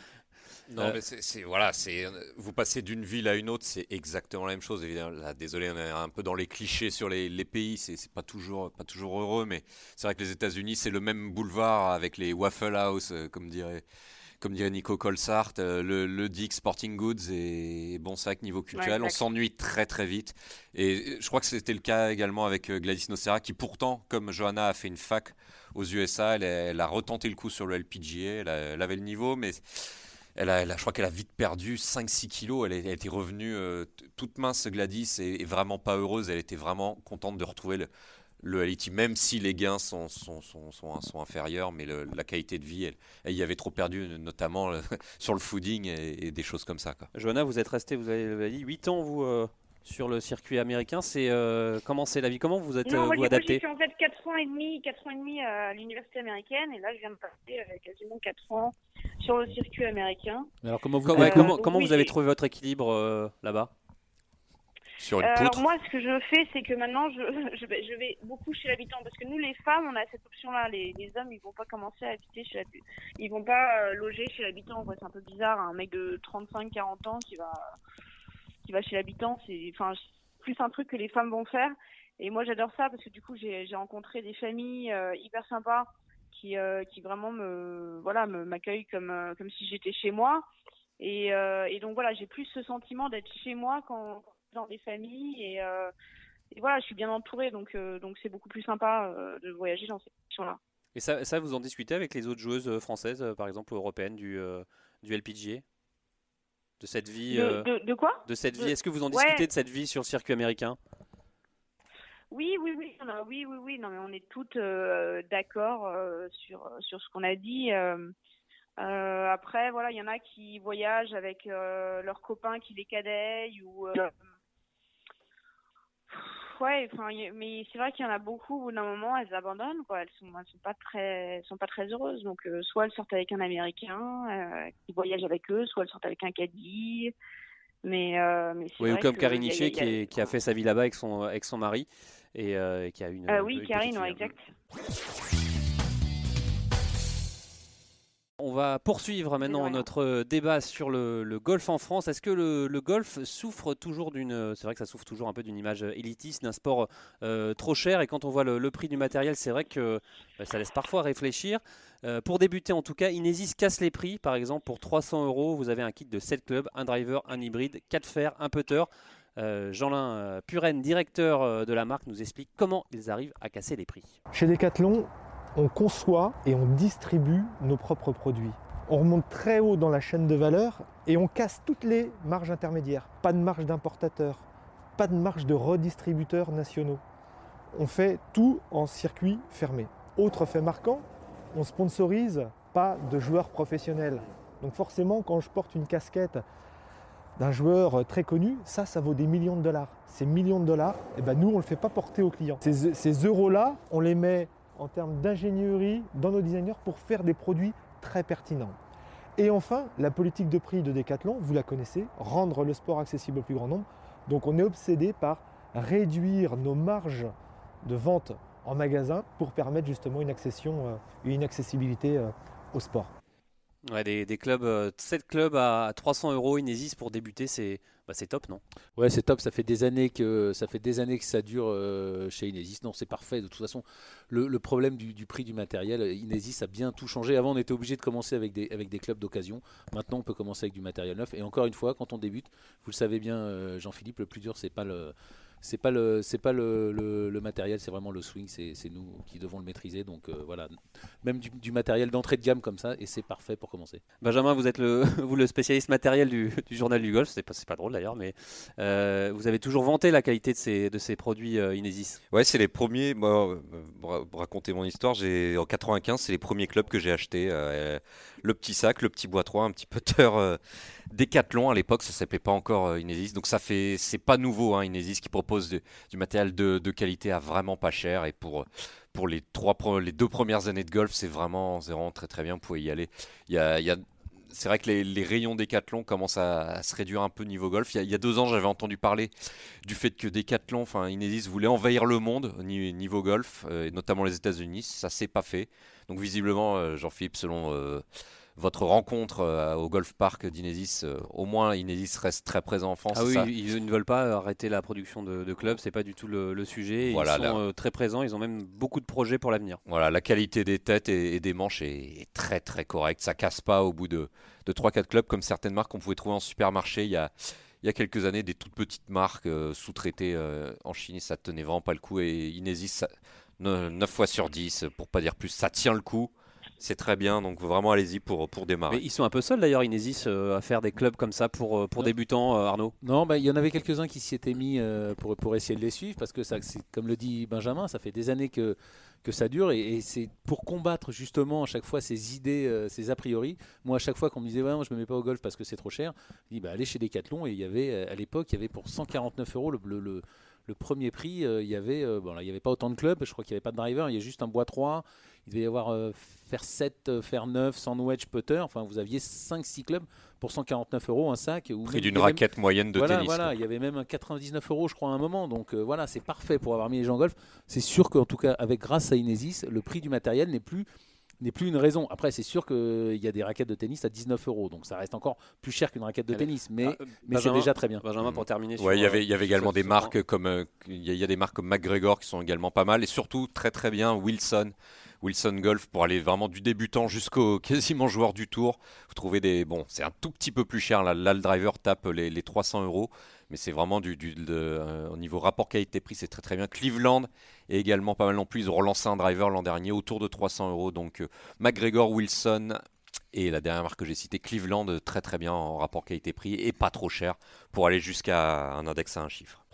S4: Non, euh, mais c'est voilà, c'est vous passez d'une ville à une autre, c'est exactement la même chose. Là, désolé, on est un peu dans les clichés sur les, les pays, c'est pas toujours pas toujours heureux, mais c'est vrai que les États-Unis, c'est le même boulevard avec les Waffle House, euh, comme dirait comme dirait Nico Colsart, euh, le, le Dick Sporting Goods et bon sac niveau culturel. on s'ennuie très très vite. Et je crois que c'était le cas également avec Gladys Nocera, qui pourtant, comme Johanna a fait une fac aux USA, elle, a retenté le coup sur le LPGA, elle avait le niveau, mais elle a, je crois qu'elle a vite perdu 5-6 kilos. Elle, été revenue euh, toute mince, Gladys, et, vraiment pas heureuse. Elle était vraiment contente de retrouver le, le même si les gains sont, sont, inférieurs, mais la qualité de vie, elle, elle, y avait trop perdu, notamment sur le fooding et, des choses comme ça. Quoi.
S1: Johanna, vous êtes resté, vous avez dit, 8 ans, vous, euh, sur le circuit américain. C'est euh, comment c'est la vie? Comment vous êtes
S3: non,
S1: euh, vous adapté?
S3: J'ai fait en fait 4 ans et demi, 4 ans et demi à l'université américaine et là je viens de passer euh, quasiment 4 ans sur le circuit américain.
S1: Alors comment vous, comment, comment vous avez trouvé votre équilibre là-bas?
S4: Sur une
S3: Alors moi, ce que je fais, c'est que maintenant, je, je, vais, je, vais, beaucoup chez l'habitant parce que nous, les femmes, on a cette option-là. Les, les, hommes, ils vont pas commencer à habiter chez l'habitant. Ils vont pas loger chez l'habitant. C'est un peu bizarre, un mec de 35-40 ans qui va qui va chez l'habitant, c'est enfin plus un truc que les femmes vont faire. Et moi j'adore ça parce que du coup j'ai rencontré des familles euh, hyper sympas qui euh, qui vraiment me voilà m'accueillent comme euh, comme si j'étais chez moi. Et, donc voilà j'ai plus ce sentiment d'être chez moi quand, dans des familles et, et, voilà je suis bien entourée donc donc c'est beaucoup plus sympa de voyager dans ces conditions-là.
S1: Et ça, ça vous en discutez avec les autres joueuses françaises par exemple européennes du du LPGA de cette vie.
S3: De, euh, quoi?
S1: De cette vie. Est-ce que vous en discutez de cette vie sur le circuit américain?
S3: Oui, oui, oui, oui, oui, oui. Non, mais on est toutes euh, d'accord euh, sur sur ce qu'on a dit. après, voilà, il y en a qui voyagent avec leurs copains qui les cadèillent ou ouais, enfin, mais c'est vrai qu'il y en a beaucoup. Au bout d'un moment, elles abandonnent, quoi. Elles sont, sont pas très, sont pas très heureuses. Donc, euh, soit elles sortent avec un Américain euh, qui voyage avec eux, soit elles sortent avec un caddie. Mais, euh, mais
S1: oui, ou comme Karine Hichet qui, qui, a fait sa vie là-bas avec son, avec son mari et, qui a une.
S3: oui, Karine, ouais, exact.
S1: On va poursuivre maintenant notre débat sur le, golf en France. Est-ce que le, golf souffre toujours d'une, c'est vrai que ça souffre toujours un peu d'une image élitiste, d'un sport euh, trop cher. Et quand on voit le, prix du matériel, c'est vrai que bah, ça laisse parfois réfléchir. Euh, pour débuter, en tout cas, Inesis casse les prix. Par exemple, pour 300 euros, vous avez un kit de 7 clubs, un driver, un hybride, 4 fers, un putter. Euh, Jean-Lin Puren, directeur de la marque, nous explique comment ils arrivent à casser les prix.
S6: Chez Decathlon, on conçoit et on distribue nos propres produits. On remonte très haut dans la chaîne de valeur et on casse toutes les marges intermédiaires. Pas de marge d'importateur, pas de marge de redistributeurs nationaux. On fait tout en circuit fermé. Autre fait marquant, on sponsorise pas de joueurs professionnels. Donc forcément, quand je porte une casquette d'un joueur très connu, ça, ça vaut des millions de dollars. Ces millions de dollars, eh ben nous, on ne le fait pas porter aux clients. Ces, ces euros-là, on les met en termes d'ingénierie dans nos designers pour faire des produits très pertinents. Et enfin, la politique de prix de Decathlon, vous la connaissez, rendre le sport accessible au plus grand nombre. Donc on est obsédé par réduire nos marges de vente en magasin pour permettre justement une accession euh, une accessibilité euh, au sport.
S1: Ouais, des, des clubs, 7 euh, clubs à 300 euros Inesis pour débuter, c'est bah, top, non?
S2: Ouais, c'est top. Ça fait des années que ça fait des années que ça dure euh, chez Inesis. Non, c'est parfait. De toute façon, le, problème du, prix du matériel, Inesis a bien tout changé. Avant, on était obligé de commencer avec des avec des clubs d'occasion. Maintenant, on peut commencer avec du matériel neuf. Et encore une fois, quand on débute, vous le savez bien, euh, Jean-Philippe, le plus dur, c'est pas le c'est pas le c'est pas le, le, matériel, c'est vraiment le swing, c'est nous qui devons le maîtriser. Donc euh, voilà, même du, matériel d'entrée de gamme comme ça, et c'est parfait pour commencer.
S1: Benjamin, vous êtes le vous le spécialiste matériel du, du journal du golf, c'est pas pas drôle d'ailleurs, mais euh, vous avez toujours vanté la qualité de ces de ces produits euh, Inesis.
S4: Ouais, c'est les premiers. Moi, pour raconter mon histoire, j'ai en 95, c'est les premiers clubs que j'ai achetés. le petit sac, le petit bois 3, un petit putter Decathlon à l'époque, ça s'appelait pas encore euh, Inesis, donc ça fait, c'est pas nouveau hein, Inesis qui propose du matériel de, qualité à vraiment pas cher et pour pour les trois les deux premières années de golf, c'est vraiment, vraiment très très bien, vous pouvez y aller. Il y a, c'est vrai que les, rayons Decathlon commencent à, se réduire un peu niveau golf. Il y a, deux ans, j'avais entendu parler du fait que Decathlon, enfin Inesis voulait envahir le monde au ni- niveau golf, euh, et notamment les États-Unis. Ça s'est pas fait. Donc visiblement, euh, Jean-Philippe, selon votre rencontre euh, au golf park d'Inesis, euh, au moins Inesis reste très présent en France.
S1: Ah oui,
S4: ça
S1: ils ne veulent pas arrêter la production de, de clubs, c'est pas du tout le, le sujet.
S4: Voilà,
S1: ils sont euh, très présents, ils ont même beaucoup de projets pour l'avenir.
S4: Voilà, la qualité des têtes et, et des manches est, est très très correcte. Ça casse pas au bout de, de 3-4 clubs comme certaines marques qu'on pouvait trouver en supermarché il y a, il y a quelques années, des toutes petites marques sous-traitées en Chine, ça tenait vraiment pas le coup. Et Inesis, ça- ne- 9 fois sur 10, pour pas dire plus, ça tient le coup. C'est très bien, donc vraiment allez-y pour, pour démarrer.
S1: Mais ils sont un peu seuls d'ailleurs, Inesis, euh, à faire des clubs comme ça pour, euh, pour débutants, euh, Arnaud.
S2: Non, bah, il y en avait quelques-uns qui s'y étaient mis euh, pour, pour essayer de les suivre, parce que ça, comme le dit Benjamin, ça fait des années que, que ça dure, et, et c'est pour combattre justement à chaque fois ces idées, euh, ces a priori. Moi, à chaque fois qu'on me disait, ouais, moi, je me mets pas au golf parce que c'est trop cher, je dis, bah, allez chez Decathlon, et il y avait, à l'époque, il y avait pour 149 euros le, le, le- le premier prix, euh, il y avait, euh, bon, là, il y avait pas autant de clubs, je crois qu'il n'y avait pas de driver, il y a juste un bois 3, il devait y avoir euh, faire 7, euh, faire 9, sans wedge putter, enfin, vous aviez 5-6 clubs pour 149 euros, un sac. ou
S4: Prix d'une
S2: avait-
S4: raquette moyenne de
S2: voilà,
S4: tennis.
S2: voilà,
S4: quoi.
S2: il y avait même un 99 euros, je crois, à un moment. Donc voilà, c'est parfait pour avoir mis les gens en golf. C'est sûr qu'en tout cas, avec grâce à Inesis, le prix du matériel n'est plus n'est plus une raison. Après, c'est sûr qu'il y a des raquettes de tennis à 19 euros, donc ça reste encore plus cher qu'une raquette de
S1: Allez.
S2: tennis, mais,
S1: Ah, euh,
S2: mais c'est déjà très bien.
S1: Benjamin, pour terminer.
S4: Ouais, il y
S1: euh,
S4: avait, il y avait également des marques comme euh, il y, a- il y a des marques comme McGregor qui sont également pas mal et surtout très très bien Wilson. Wilson Golf pour aller vraiment du débutant jusqu'au quasiment joueur du tour. Vous trouvez des bon, c'est un tout petit peu plus cher là. Là, le driver tape les, les 300 euros, mais c'est vraiment du, euh, au niveau rapport qualité-prix, c'est très très bien. Cleveland est également pas mal non plus. Ils ont relancé un driver l'an dernier autour de 300 euros. Donc euh, McGregor, Wilson et la dernière marque que j'ai citée, Cleveland, très très bien en rapport qualité-prix et pas trop cher pour aller jusqu'à un index à un chiffre.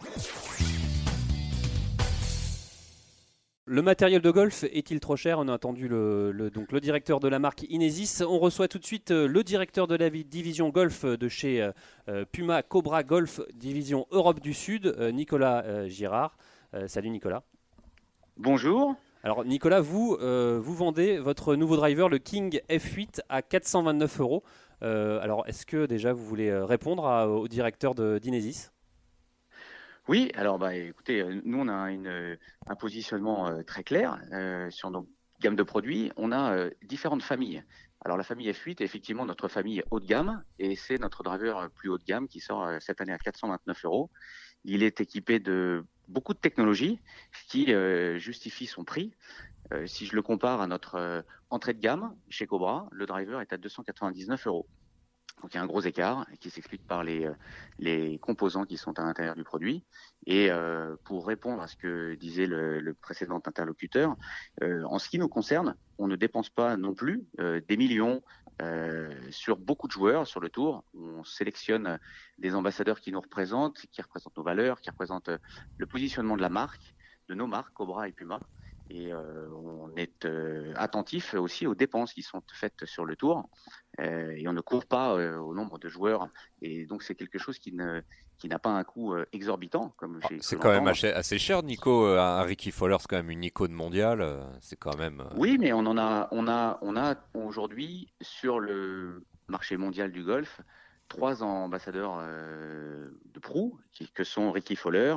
S1: Le matériel de golf est-il trop cher? On a entendu le, le- donc le directeur de la marque Inesis. On reçoit tout de suite euh, le directeur de la vi- division golf de chez euh, euh, Puma Cobra Golf, division Europe du Sud, euh, Nicolas euh, Girard. Salut Nicolas.
S7: Bonjour.
S1: Alors Nicolas, vous, vous vendez votre nouveau driver, le King F8, à 429 euros. Alors est-ce que déjà vous voulez répondre à- au directeur de- d'Inesis?
S7: Oui, alors bah écoutez, euh, nous on a euh, un positionnement euh, très clair sur nos gammes de produits. On a différentes familles. Alors la famille F8 est effectivement notre famille haut de gamme et c'est notre driver plus haut de gamme qui sort cette année à 429 euros. Il est équipé de beaucoup de technologies, qui euh, justifie son prix. Si je le compare à notre entrée de gamme chez Cobra, le driver est à 299 euros. Donc il y a un gros écart qui s'explique par les, euh, les composants qui sont à l'intérieur du produit. Et euh, pour répondre à ce que disait le, le précédent interlocuteur, euh, en ce qui nous concerne, on ne dépense pas non plus euh, des millions euh, sur beaucoup de joueurs sur le tour. On sélectionne des ambassadeurs qui nous représentent, qui représentent nos valeurs, qui représentent euh, le positionnement de la marque, de nos marques, Cobra et Puma. Et euh, on est euh, attentif aussi aux dépenses qui sont faites sur le tour. Euh, et on ne court pas au nombre de joueurs. Et donc c'est quelque chose qui ne qui n'a pas un coût exorbitant comme
S4: Ah, C'est quand même assez, cher, Nico. Un Ricky Fowler, c'est quand même une icône mondiale. C'est quand même.
S7: Oui, mais on en a, on a, on a aujourd'hui sur le marché mondial du golf trois ambassadeurs de proue, qui, que sont Ricky Fowler,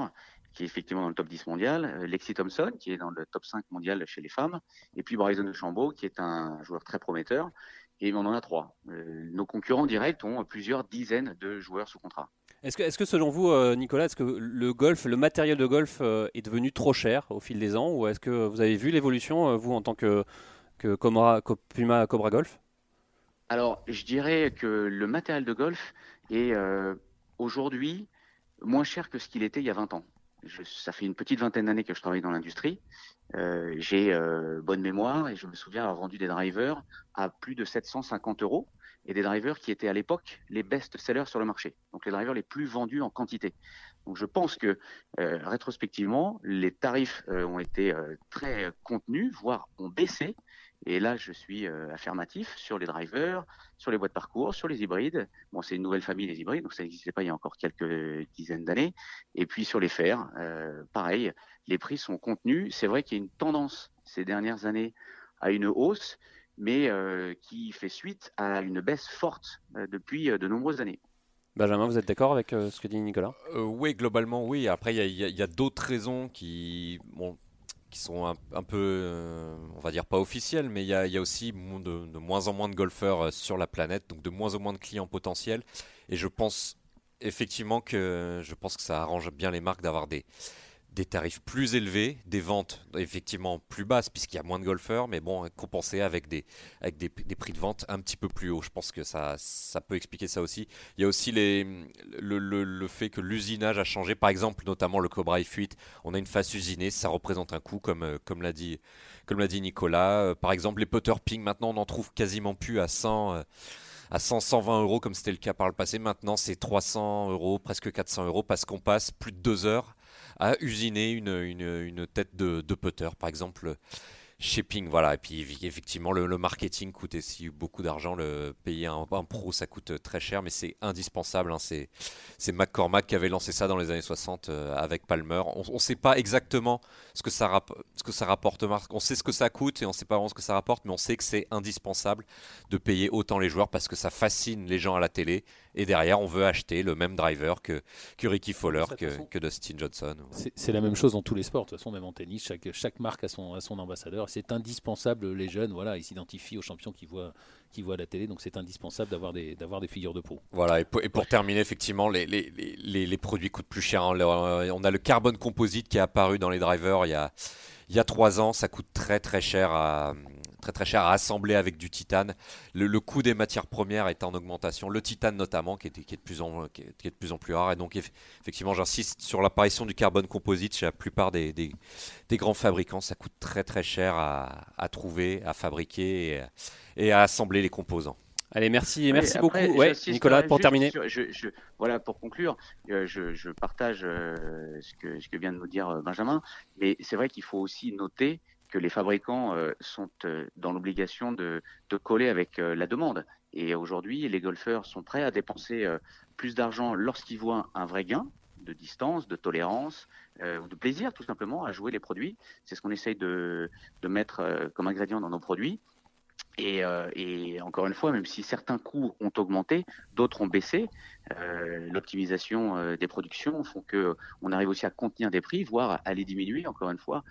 S7: qui est effectivement dans le top 10 mondial, euh, Lexi Thompson, qui est dans le top 5 mondial chez les femmes, et puis Bryson DeChambeau, qui est un joueur très prometteur. Et on en a trois. Euh, nos concurrents directs ont plusieurs dizaines de joueurs sous contrat.
S1: Est-ce que, est-ce que selon vous, euh, Nicolas, est-ce que le golf, le matériel de golf est devenu trop cher au fil des ans ou est-ce que vous avez vu l'évolution, vous, en tant que, que Puma Cobra Golf?
S7: Alors, je dirais que le matériel de golf est euh, aujourd'hui moins cher que ce qu'il était il y a 20 ans. Ça fait une petite vingtaine d'années que je travaille dans l'industrie. Euh, J'ai euh, bonne mémoire et je me souviens avoir vendu des drivers à plus de 750 euros et des drivers qui étaient à l'époque les best-sellers sur le marché. Donc les drivers les plus vendus en quantité. Donc je pense que euh, rétrospectivement, les tarifs ont été très contenus, voire ont baissé. Et là, je suis euh, affirmatif sur les drivers, sur les boîtes parcours, sur les hybrides. Bon, c'est une nouvelle famille, les hybrides, donc ça n'existait pas il y a encore quelques dizaines d'années. Et puis sur les fers, euh, pareil, les prix sont contenus. C'est vrai qu'il y a une tendance ces dernières années à une hausse, mais euh, qui fait suite à une baisse forte depuis de nombreuses années.
S1: Benjamin, vous êtes d'accord avec ce que dit Nicolas?
S4: Oui, globalement, oui. Après, il y a, d'autres raisons qui, bon, qui sont un, peu, euh, on va dire pas officiels, mais il y a, aussi de, moins en moins de golfeurs euh, sur la planète, donc de moins en moins de clients potentiels. Et je pense effectivement que je pense que ça arrange bien les marques d'avoir des, des tarifs plus élevés, des ventes effectivement plus basses puisqu'il y a moins de golfeurs, mais bon, compensé avec des, avec des, prix de vente un petit peu plus hauts. Je pense que ça, ça peut expliquer ça aussi. Il y a aussi les, le, le, fait que l'usinage a changé. Par exemple, notamment le Cobra F8, on a une face usinée, ça représente un coût comme, euh, comme l'a dit, dit Nicolas. Euh, par exemple, les putter ping, maintenant on en trouve quasiment plus à 100 euh, à 100, 120 euros comme c'était le cas par le passé. Maintenant, c'est 300 euros, presque 400 euros parce qu'on passe plus de deux heures à usiner une, une, tête de, de, putter. Par exemple, shipping, voilà. Et puis effectivement, le, marketing coûte aussi beaucoup d'argent. Le payer un, pro, ça coûte très cher, mais c'est indispensable. Hein. C'est, c'est McCormack qui avait lancé ça dans les années 60 euh, avec Palmer. On ne sait pas exactement ce que, ça ce que ça rapporte. On sait ce que ça coûte et on ne sait pas vraiment ce que ça rapporte, mais on sait que c'est indispensable de payer autant les joueurs parce que ça fascine les gens à la télé. Et derrière, on veut acheter le même driver que, que Ricky Fowler, que, que, Dustin Johnson.
S2: C'est, la même chose dans tous les sports. De toute façon, même en tennis, chaque, chaque marque a son, a son ambassadeur c'est indispensable. Les jeunes, voilà, ils s'identifient aux champions qu'ils voient, qui voient à la télé, donc c'est indispensable d'avoir des, d'avoir des figures de pro.
S4: Voilà, et pour, terminer, effectivement, les, les, les, les, produits coûtent plus cher. Hein. On a le carbone composite qui est apparu dans les drivers il y a, il y a trois ans. Ça coûte très très cher à, très très cher à assembler avec du titane. Le, coût des matières premières est en augmentation, le titane notamment, qui est, qui est, de, plus en, qui est, de plus en plus rare. Et donc, effectivement, j'insiste sur l'apparition du carbone composite chez la plupart des, des, grands fabricants. Ça coûte très très cher à, à trouver, à fabriquer et, à assembler les composants.
S1: Allez, merci, merci beaucoup. Ouais, Nicolas, pour terminer.
S7: je, voilà, pour conclure, euh, je, je, partage euh, ce, que, ce que vient de nous dire euh, Benjamin, mais c'est vrai qu'il faut aussi noter que les fabricants euh, sont euh, dans l'obligation de, coller avec euh, la demande. Et aujourd'hui, les golfeurs sont prêts à dépenser plus d'argent lorsqu'ils voient un vrai gain de distance, de tolérance ou de plaisir tout simplement à jouer les produits. C'est ce qu'on essaye de, de mettre comme ingrédient dans nos produits. Et, euh, et, encore une fois, même si certains coûts ont augmenté, d'autres ont baissé, euh, l'optimisation euh, des productions font que on arrive aussi à contenir des prix, voire à les diminuer. Encore une fois,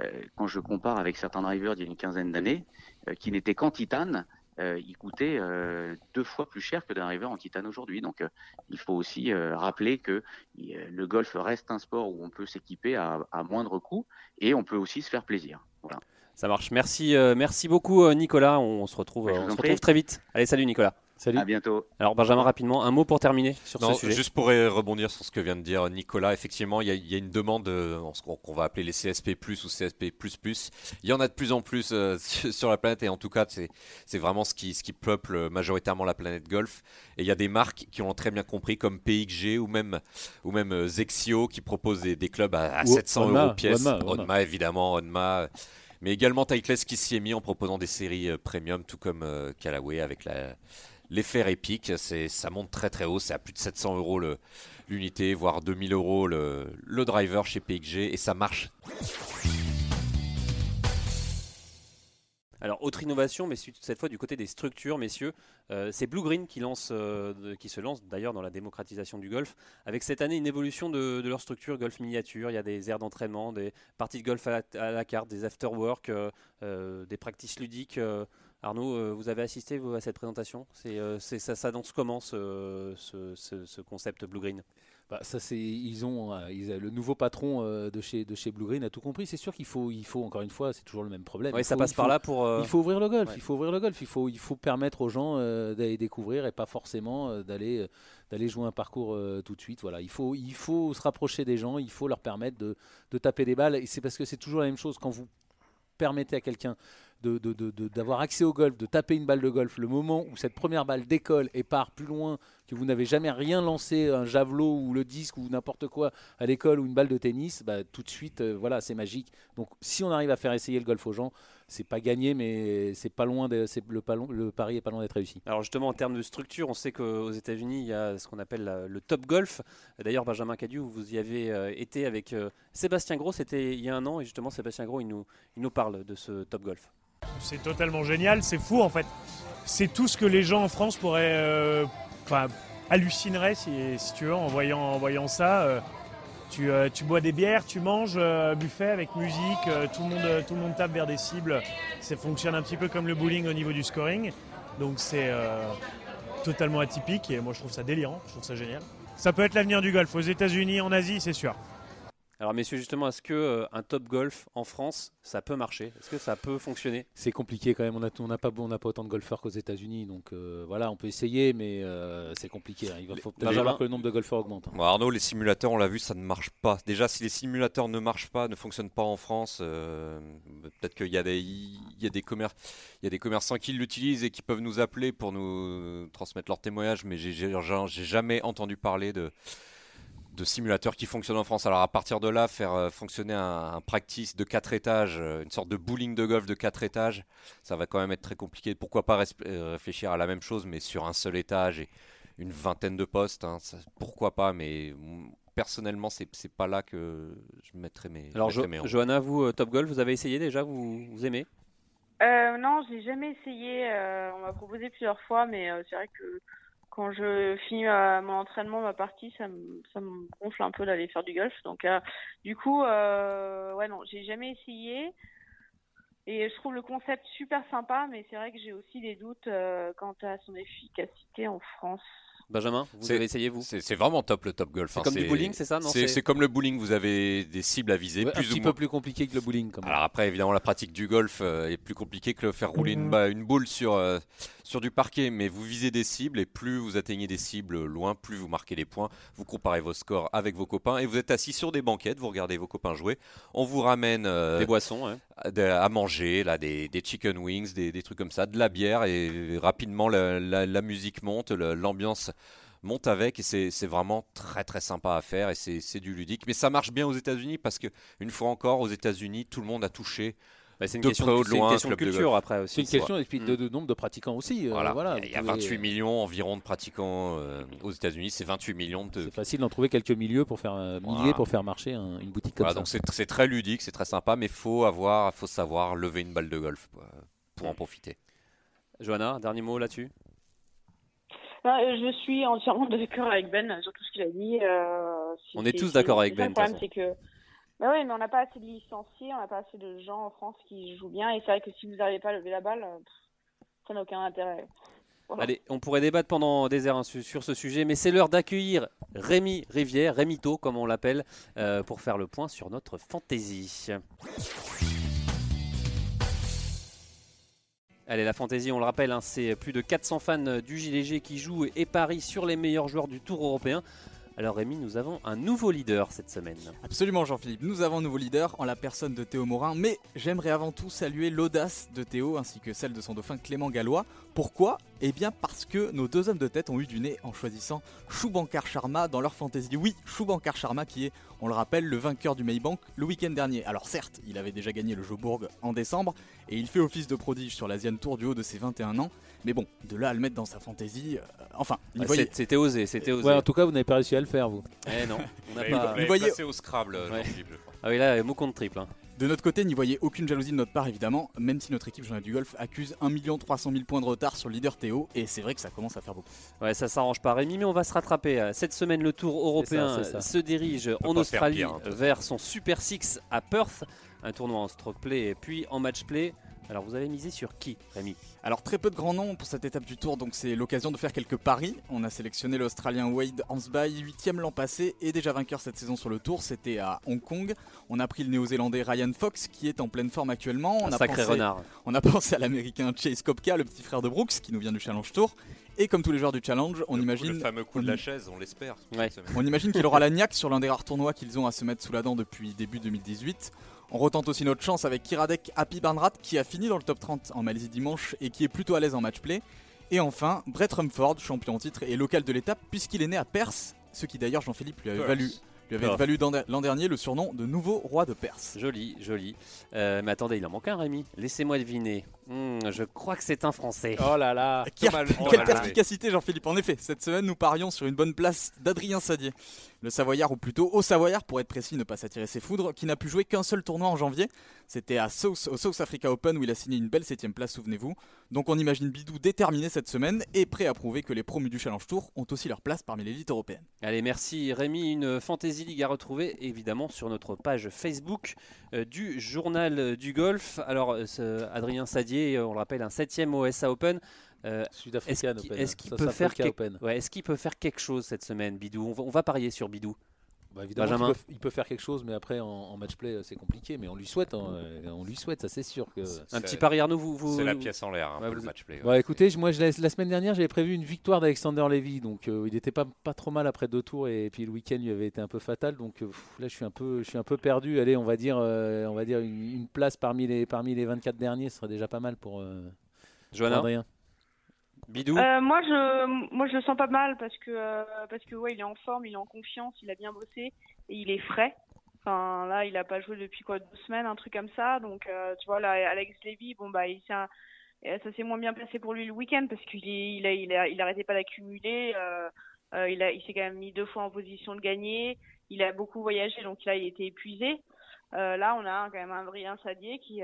S7: euh, quand je compare avec certains drivers d'il y a une quinzaine d'années, euh, qui n'étaient qu'en titane, ils coûtaient deux fois plus cher que des drivers en titane aujourd'hui. Donc, il faut aussi rappeler que le golf reste un sport où on peut s'équiper à, à moindre coût et on peut aussi se faire plaisir. Voilà.
S1: Ça marche. Merci, euh, merci beaucoup euh, Nicolas. On, se retrouve, on se retrouve très vite. Allez, salut Nicolas.
S7: Salut. À bientôt.
S1: Alors Benjamin, rapidement, un mot pour terminer sur ce sujet.
S4: Juste pour rebondir sur ce que vient de dire Nicolas, effectivement, il y, a une demande euh, qu'on va appeler les CSP+ ou CSP++. Il y en a de plus en plus sur la planète et en tout cas, c'est vraiment ce qui, ce qui peuple majoritairement la planète golf. Et il y a des marques qui ont très bien compris, comme PXG ou même, ou même Zexio, qui proposent des, clubs à, 700 euros pièce. Onma, évidemment, Onma mais également Titleist qui s'y est mis en proposant des séries euh, premium, tout comme euh, Callaway avec l'effet épique. C'est, ça monte très très haut, c'est à plus de 700 euros l'unité, voire 2000 euros le, le driver chez PXG, et ça marche.
S1: Alors, autre innovation, mais cette fois du côté des structures, messieurs, euh, c'est Blue Green qui, lance, euh, qui se lance d'ailleurs dans la démocratisation du golf, avec cette année une évolution de, leur structure golf miniature. Il y a des aires d'entraînement, des parties de golf à la, carte, des after-work, euh, des practices ludiques. Arnaud, vous avez assisté à cette présentation? C'est, ça s'annonce comment ce, ce, concept Blue Green?
S2: Bah, ça c'est ils ont euh, le nouveau patron euh, de chez de chez Blue Green a tout compris. C'est sûr qu'il faut il faut encore une fois c'est toujours le même problème.
S1: Oui, ça passe par là pour.
S2: Euh, il faut ouvrir le golf. Il faut ouvrir le golf. Il faut il faut permettre aux gens d'aller découvrir et pas forcément d'aller d'aller jouer un parcours tout de suite. Voilà, il faut il faut se rapprocher des gens. Il faut leur permettre de, de taper des balles. Et c'est parce que c'est toujours la même chose quand vous permettez à quelqu'un d'avoir accès au golf, de taper une balle de golf, le moment où cette première balle décolle et part plus loin que vous n'avez jamais rien lancé, un javelot ou le disque ou n'importe quoi à l'école ou une balle de tennis, bah, tout de suite, euh, voilà, c'est magique. Donc si on arrive à faire essayer le golf aux gens, c'est pas gagné, mais c'est pas loin, de, le, pari est pas loin d'être réussi.
S1: Alors justement, en termes de structure, on sait qu'aux États-Unis, il y a ce qu'on appelle la- le Top Golf. D'ailleurs, Benjamin Cadieu, vous y avez euh, été avec euh, Sébastien Gros, c'était il y a un an, et justement, Sébastien Gros, il nous, il nous parle de ce Top Golf.
S8: C'est totalement génial, c'est fou en fait. C'est tout ce que les gens en France pourraient, euh, enfin, hallucineraient si, tu veux en voyant, en voyant ça. euh, tu, euh, tu bois des bières, tu manges, euh, buffet avec musique, tout, le monde, tout le monde tape vers des cibles. Ça fonctionne un petit peu comme le bowling au niveau du scoring. Donc c'est totalement atypique et moi je trouve ça délirant, je trouve ça génial. Ça peut être l'avenir du golf aux États-Unis, en Asie, c'est sûr.
S1: Alors messieurs, justement, est-ce que euh, un Top Golf en France, ça peut marcher? Est-ce que ça peut fonctionner?
S2: C'est compliqué quand même. On n'a on pas, on n'a pas autant de golfeurs qu'aux États-Unis, donc euh, voilà, on peut essayer, mais euh, c'est compliqué. hein. Il va faut peut-être falloir que le nombre de golfeurs augmente. hein.
S4: Bon, Arnaud, les simulateurs, on l'a vu, ça ne marche pas. Déjà, si les simulateurs ne marchent pas, ne fonctionnent pas en France, euh, peut-être qu'il y a des, il y a des commerces, il y a des commerçants qui l'utilisent et qui peuvent nous appeler pour nous transmettre leur témoignage, mais j'ai jamais entendu parler de de simulateurs qui fonctionnent en France. Alors à partir de là, faire euh, fonctionner un, un practice de 4 étages, euh, une sorte de bowling de golf de 4 étages, ça va quand même être très compliqué. Pourquoi pas euh, réfléchir à la même chose, mais sur un seul étage et une vingtaine de postes hein, ça- Pourquoi pas, mais personnellement, c'est pas là que je mettrais mes, je
S1: Alors
S4: mettrais
S1: Jo-
S4: mes euros.
S1: Johanna, vous, euh, Top Golf, vous avez essayé déjà vous, vous aimez?
S3: Euh, non, j'ai jamais essayé. euh, on m'a proposé plusieurs fois, mais euh, c'est vrai que quand je finis euh, mon entraînement, ma partie, ça me, ça me gonfle un peu d'aller faire du golf. Donc, euh, du coup, euh, ouais, non, j'ai jamais essayé. Et je trouve le concept super sympa, mais c'est vrai que j'ai aussi des doutes euh, quant à son efficacité en France.
S1: Benjamin, vous
S4: C'est-
S1: avez essayé vous?
S4: C'est vraiment top le top golf.
S1: C'est
S4: hein,
S1: comme du bowling, c'est ça non,
S4: C'est comme le bowling, vous avez des cibles à viser,
S2: Ouais, un
S4: ou
S2: petit
S4: moins.
S2: peu plus compliqué que le bowling. Quand même.
S4: Alors après, évidemment, la pratique du golf euh, est plus compliquée que le faire rouler
S2: Mhm.
S4: une, une boule sur, euh, sur du parquet, mais vous visez des cibles et plus vous atteignez des cibles loin, plus vous marquez des points. Vous comparez vos scores avec vos copains et vous êtes assis sur des banquettes, vous regardez vos copains jouer. On vous ramène euh,
S1: Des boissons, ouais.
S4: à, manger, là, des, des chicken wings, des, des trucs comme ça, de la bière et rapidement la, la- la musique monte, l'ambiance monte avec et c'est vraiment très très sympa à faire et c'est c'est du ludique. Mais ça marche bien aux États-Unis parce que une fois encore aux États-Unis, tout le monde a touché
S1: Bah, c'est une
S4: de
S1: question,
S4: près ou
S1: de,
S4: de
S1: c'est une
S4: loin,
S1: question de
S4: club de
S1: culture après aussi.
S2: C'est une question et puis
S1: Mm.
S2: de, de nombre de pratiquants aussi. euh,
S4: Voilà, il y a
S2: vous pouvez-
S4: 28 millions environ de pratiquants euh, aux États-Unis, c'est 28 millions de.
S2: C'est facile d'en trouver quelques milieux pour faire euh, milliers
S4: Voilà.
S2: pour faire marcher un- une boutique comme
S4: Voilà,
S2: ça.
S4: donc c'est c'est très ludique, c'est très sympa, mais faut avoir, faut savoir lever une balle de golf pour, pour en profiter.
S1: Johanna, dernier mot là-dessus?
S3: Euh, je suis entièrement d'accord avec Ben sur tout ce qu'il a dit. euh,
S1: On est tous d'accord avec Ben,
S3: Le
S1: de
S3: problème,
S1: toute
S3: c'est que. Oui, mais on n'a pas assez de licenciés, on n'a pas assez de gens en France qui jouent bien. Et c'est vrai que si vous n'arrivez pas à lever la balle, euh, ça n'a aucun intérêt.
S1: Allez, on pourrait débattre pendant des heures hein, su- sur ce sujet, mais c'est l'heure d'accueillir Rémi Rivière, Rémito comme on l'appelle, euh, pour faire le point sur notre fantaisie. Allez, la fantaisie, on le rappelle, hein, c'est plus de 400 fans du JLG qui jouent et parient sur les meilleurs joueurs du Tour européen. Alors Rémi, nous avons un nouveau leader cette semaine.
S9: Absolument Jean-Philippe, nous avons un nouveau leader en la personne de Théo Morin, mais j'aimerais avant tout saluer l'audace de Théo ainsi que celle de son dauphin Clément Gallois. Pourquoi Eh bien parce que nos deux hommes de tête ont eu du nez en choisissant Choubankar Sharma dans leur fantasy. Oui, Choubankar Sharma qui est, on le rappelle, le vainqueur du Maybank le week-end dernier. Alors certes, il avait déjà gagné le Jobourg en décembre et il fait office de prodige sur l'Asian Tour du haut de ses 21 ans. Mais bon, de là à le mettre dans sa fantasy, euh, enfin,
S1: Ouais,
S9: voyez-
S1: c'est- C'était osé, c'était osé.
S2: Ouais, en tout cas, vous n'avez pas réussi à le faire, vous.
S1: Eh non, on n'a pas...
S4: vous-
S9: voyez-
S4: placé au Scrabble,
S1: Ouais.
S4: Jean-Philippe, je crois.
S1: Ah oui, là, mot contre triple. hein.
S9: De notre côté, n'y voyez aucune jalousie de notre part évidemment, même si notre équipe Journal du Golf accuse 1 300 000 points de retard sur le leader Théo, et c'est vrai que ça commence à faire beaucoup.
S1: Ouais, ça s'arrange pas Rémi, mais on va se rattraper. Euh, Cette semaine, le Tour européen
S2: ça.
S1: se dirige en Australie
S4: pire, hein,
S1: vers son Super Six à Perth, un tournoi en stroke play et puis en match play. Alors vous avez misé sur qui, Rémi
S9: Alors très peu de grands noms pour cette étape du tour, donc c'est l'occasion de faire quelques paris. On a sélectionné l'Australien Wade Hansby, 8ème l'an passé et déjà vainqueur cette saison sur le tour, c'était à Hong Kong. On a pris le néo-zélandais Ryan Fox qui est en pleine forme actuellement. On
S1: Un
S9: a
S1: sacré
S9: pensé-
S1: renard.
S9: On a pensé à l'américain Chase Kopka, le petit frère de Brooks, qui nous vient du Challenge Tour. Et comme tous les joueurs du Challenge, on
S4: Le coup-
S9: imagine
S4: le fameux coup de la chaise, on l'espère.
S1: Ouais.
S9: On imagine qu'il aura la niaque sur l'un des rares tournois qu'ils ont à se mettre sous la dent depuis début 2018. On retente aussi notre chance avec Kiradek Happy Barnrat qui a fini dans le top 30 en Malaisie dimanche et qui est plutôt à l'aise en match play. Et enfin, Brett Rumford, champion en titre et local de l'étape, puisqu'il est né à Perse, ce qui d'ailleurs Jean-Philippe lui avait valu, lui avait
S1: Perse.
S9: valu dans- l'an dernier le surnom de nouveau roi de Perse.
S1: Joli, joli. Euh, mais attendez, il en manque un, Rémi. Laissez-moi deviner. Hmm, je crois que c'est un Français.
S2: Oh là là
S9: Quelle, perspicacité Jean-Philippe En effet, cette semaine nous parions sur une bonne place d'Adrien Sadier. Le Savoyard, ou plutôt au Savoyard pour être précis, ne pas s'attirer ses foudres, qui n'a pu jouer qu'un seul tournoi en janvier. C'était à South, au South Africa Open où il a signé une belle septième place, souvenez-vous. Donc on imagine Bidou déterminé cette semaine et prêt à prouver que les promus du Challenge Tour ont aussi leur place parmi l'élite européenne.
S1: Allez, merci Rémi. Une Fantasy League à retrouver évidemment sur notre page Facebook euh, du Journal du Golf. Alors, euh, Adrien Sadier, euh, on le rappelle, un septième au SA Open. Euh, qu'il-
S2: Open.
S1: est-ce qu'il peut faire quelque- ouais, qu'il peut faire quelque chose cette semaine, Bidou? On va, on va parier sur Bidou.
S2: Bah, évidemment,
S1: Benjamin.
S2: il peut, il peut faire quelque chose, mais après en, en match play c'est compliqué. Mais on lui souhaite, hein, euh, on lui souhaite, ça c'est sûr que.
S1: Un petit pari, Arnaud, vous. vous
S4: C'est la pièce en l'air, un
S1: Ouais,
S4: peu
S1: vous-
S4: le match play. ouais.
S2: Bah écoutez, moi je laisse- la semaine dernière j'avais prévu une victoire d'Alexander Levy, donc euh, il n'était pas, pas trop mal après deux tours et puis le week-end lui avait été un peu fatal, donc euh, pff, là je suis un peu, je suis un peu perdu. Allez, on va dire, euh, on va dire une, une place parmi les, parmi les 24 derniers, ce serait déjà pas mal pour, euh, pour
S1: Johanna,
S2: Adrien.
S1: Bidou
S3: Euh, moi, je, moi, je le sens pas mal parce que, euh, parce que ouais, il est en forme, il est en confiance, il a bien bossé et il est frais. Enfin, là, il a pas joué depuis quoi deux semaines, un truc comme ça. Donc, euh, tu vois, là, Alex Levy, bon bah, ça s'est moins bien passé pour lui le week-end parce qu'il il il il arrêtait pas d'accumuler. il a, il s'est quand même mis deux fois en position de gagner. Il a beaucoup voyagé, donc là, il était épuisé. Là, on a quand même un Adrien Sadier qui,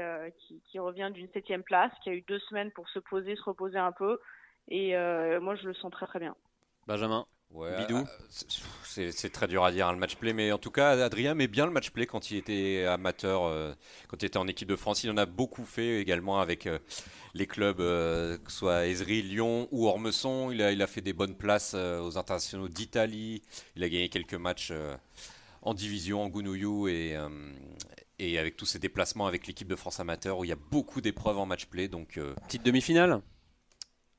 S3: qui revient d'une septième place, qui a eu deux semaines pour se poser, se reposer un peu. Et euh, moi, je le sens très très bien.
S1: Benjamin
S4: Ouais,
S1: Bidou.
S4: euh, c'est- C'est très dur à dire hein, le match play, mais en tout cas, Adrien met bien le match play quand il était amateur, euh, quand il était en équipe de France. Il en a beaucoup fait également avec euh, les clubs, euh, que ce soit Ezri, Lyon ou Ormesson. Il a, il a fait des bonnes places euh, aux internationaux d'Italie. Il a gagné quelques matchs euh, en division, en Gounouillou et, euh, et avec tous ses déplacements avec l'équipe de France amateur où il y a beaucoup d'épreuves en match play. Donc, euh,
S1: Petite demi-finale?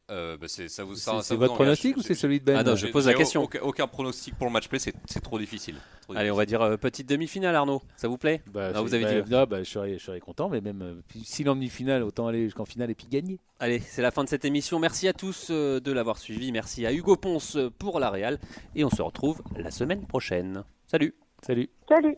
S4: Euh, bah, c'est- ça vous,
S2: C'est
S4: ça- ça
S2: c'est
S4: vous
S2: votre pronostic ou c'est celui de Ben
S1: Ah non, je pose la question.
S4: Aucun, aucun pronostic pour le match play, c'est c'est trop difficile. Trop
S1: Allez, on va dire euh, petite demi-finale, Arnaud. Ça vous plaît?
S2: Bah,
S1: Ah, vous avez
S2: bah,
S1: dit.
S2: non, bah, je, serais, je serais content, mais même euh, est en demi-finale, autant aller jusqu'en finale et puis gagner.
S1: Allez, c'est la fin de cette émission. Merci à tous euh, de l'avoir suivi. Merci à Hugo Ponce pour la Réal. Et on se retrouve la semaine prochaine. Salut
S2: Salut.
S3: Salut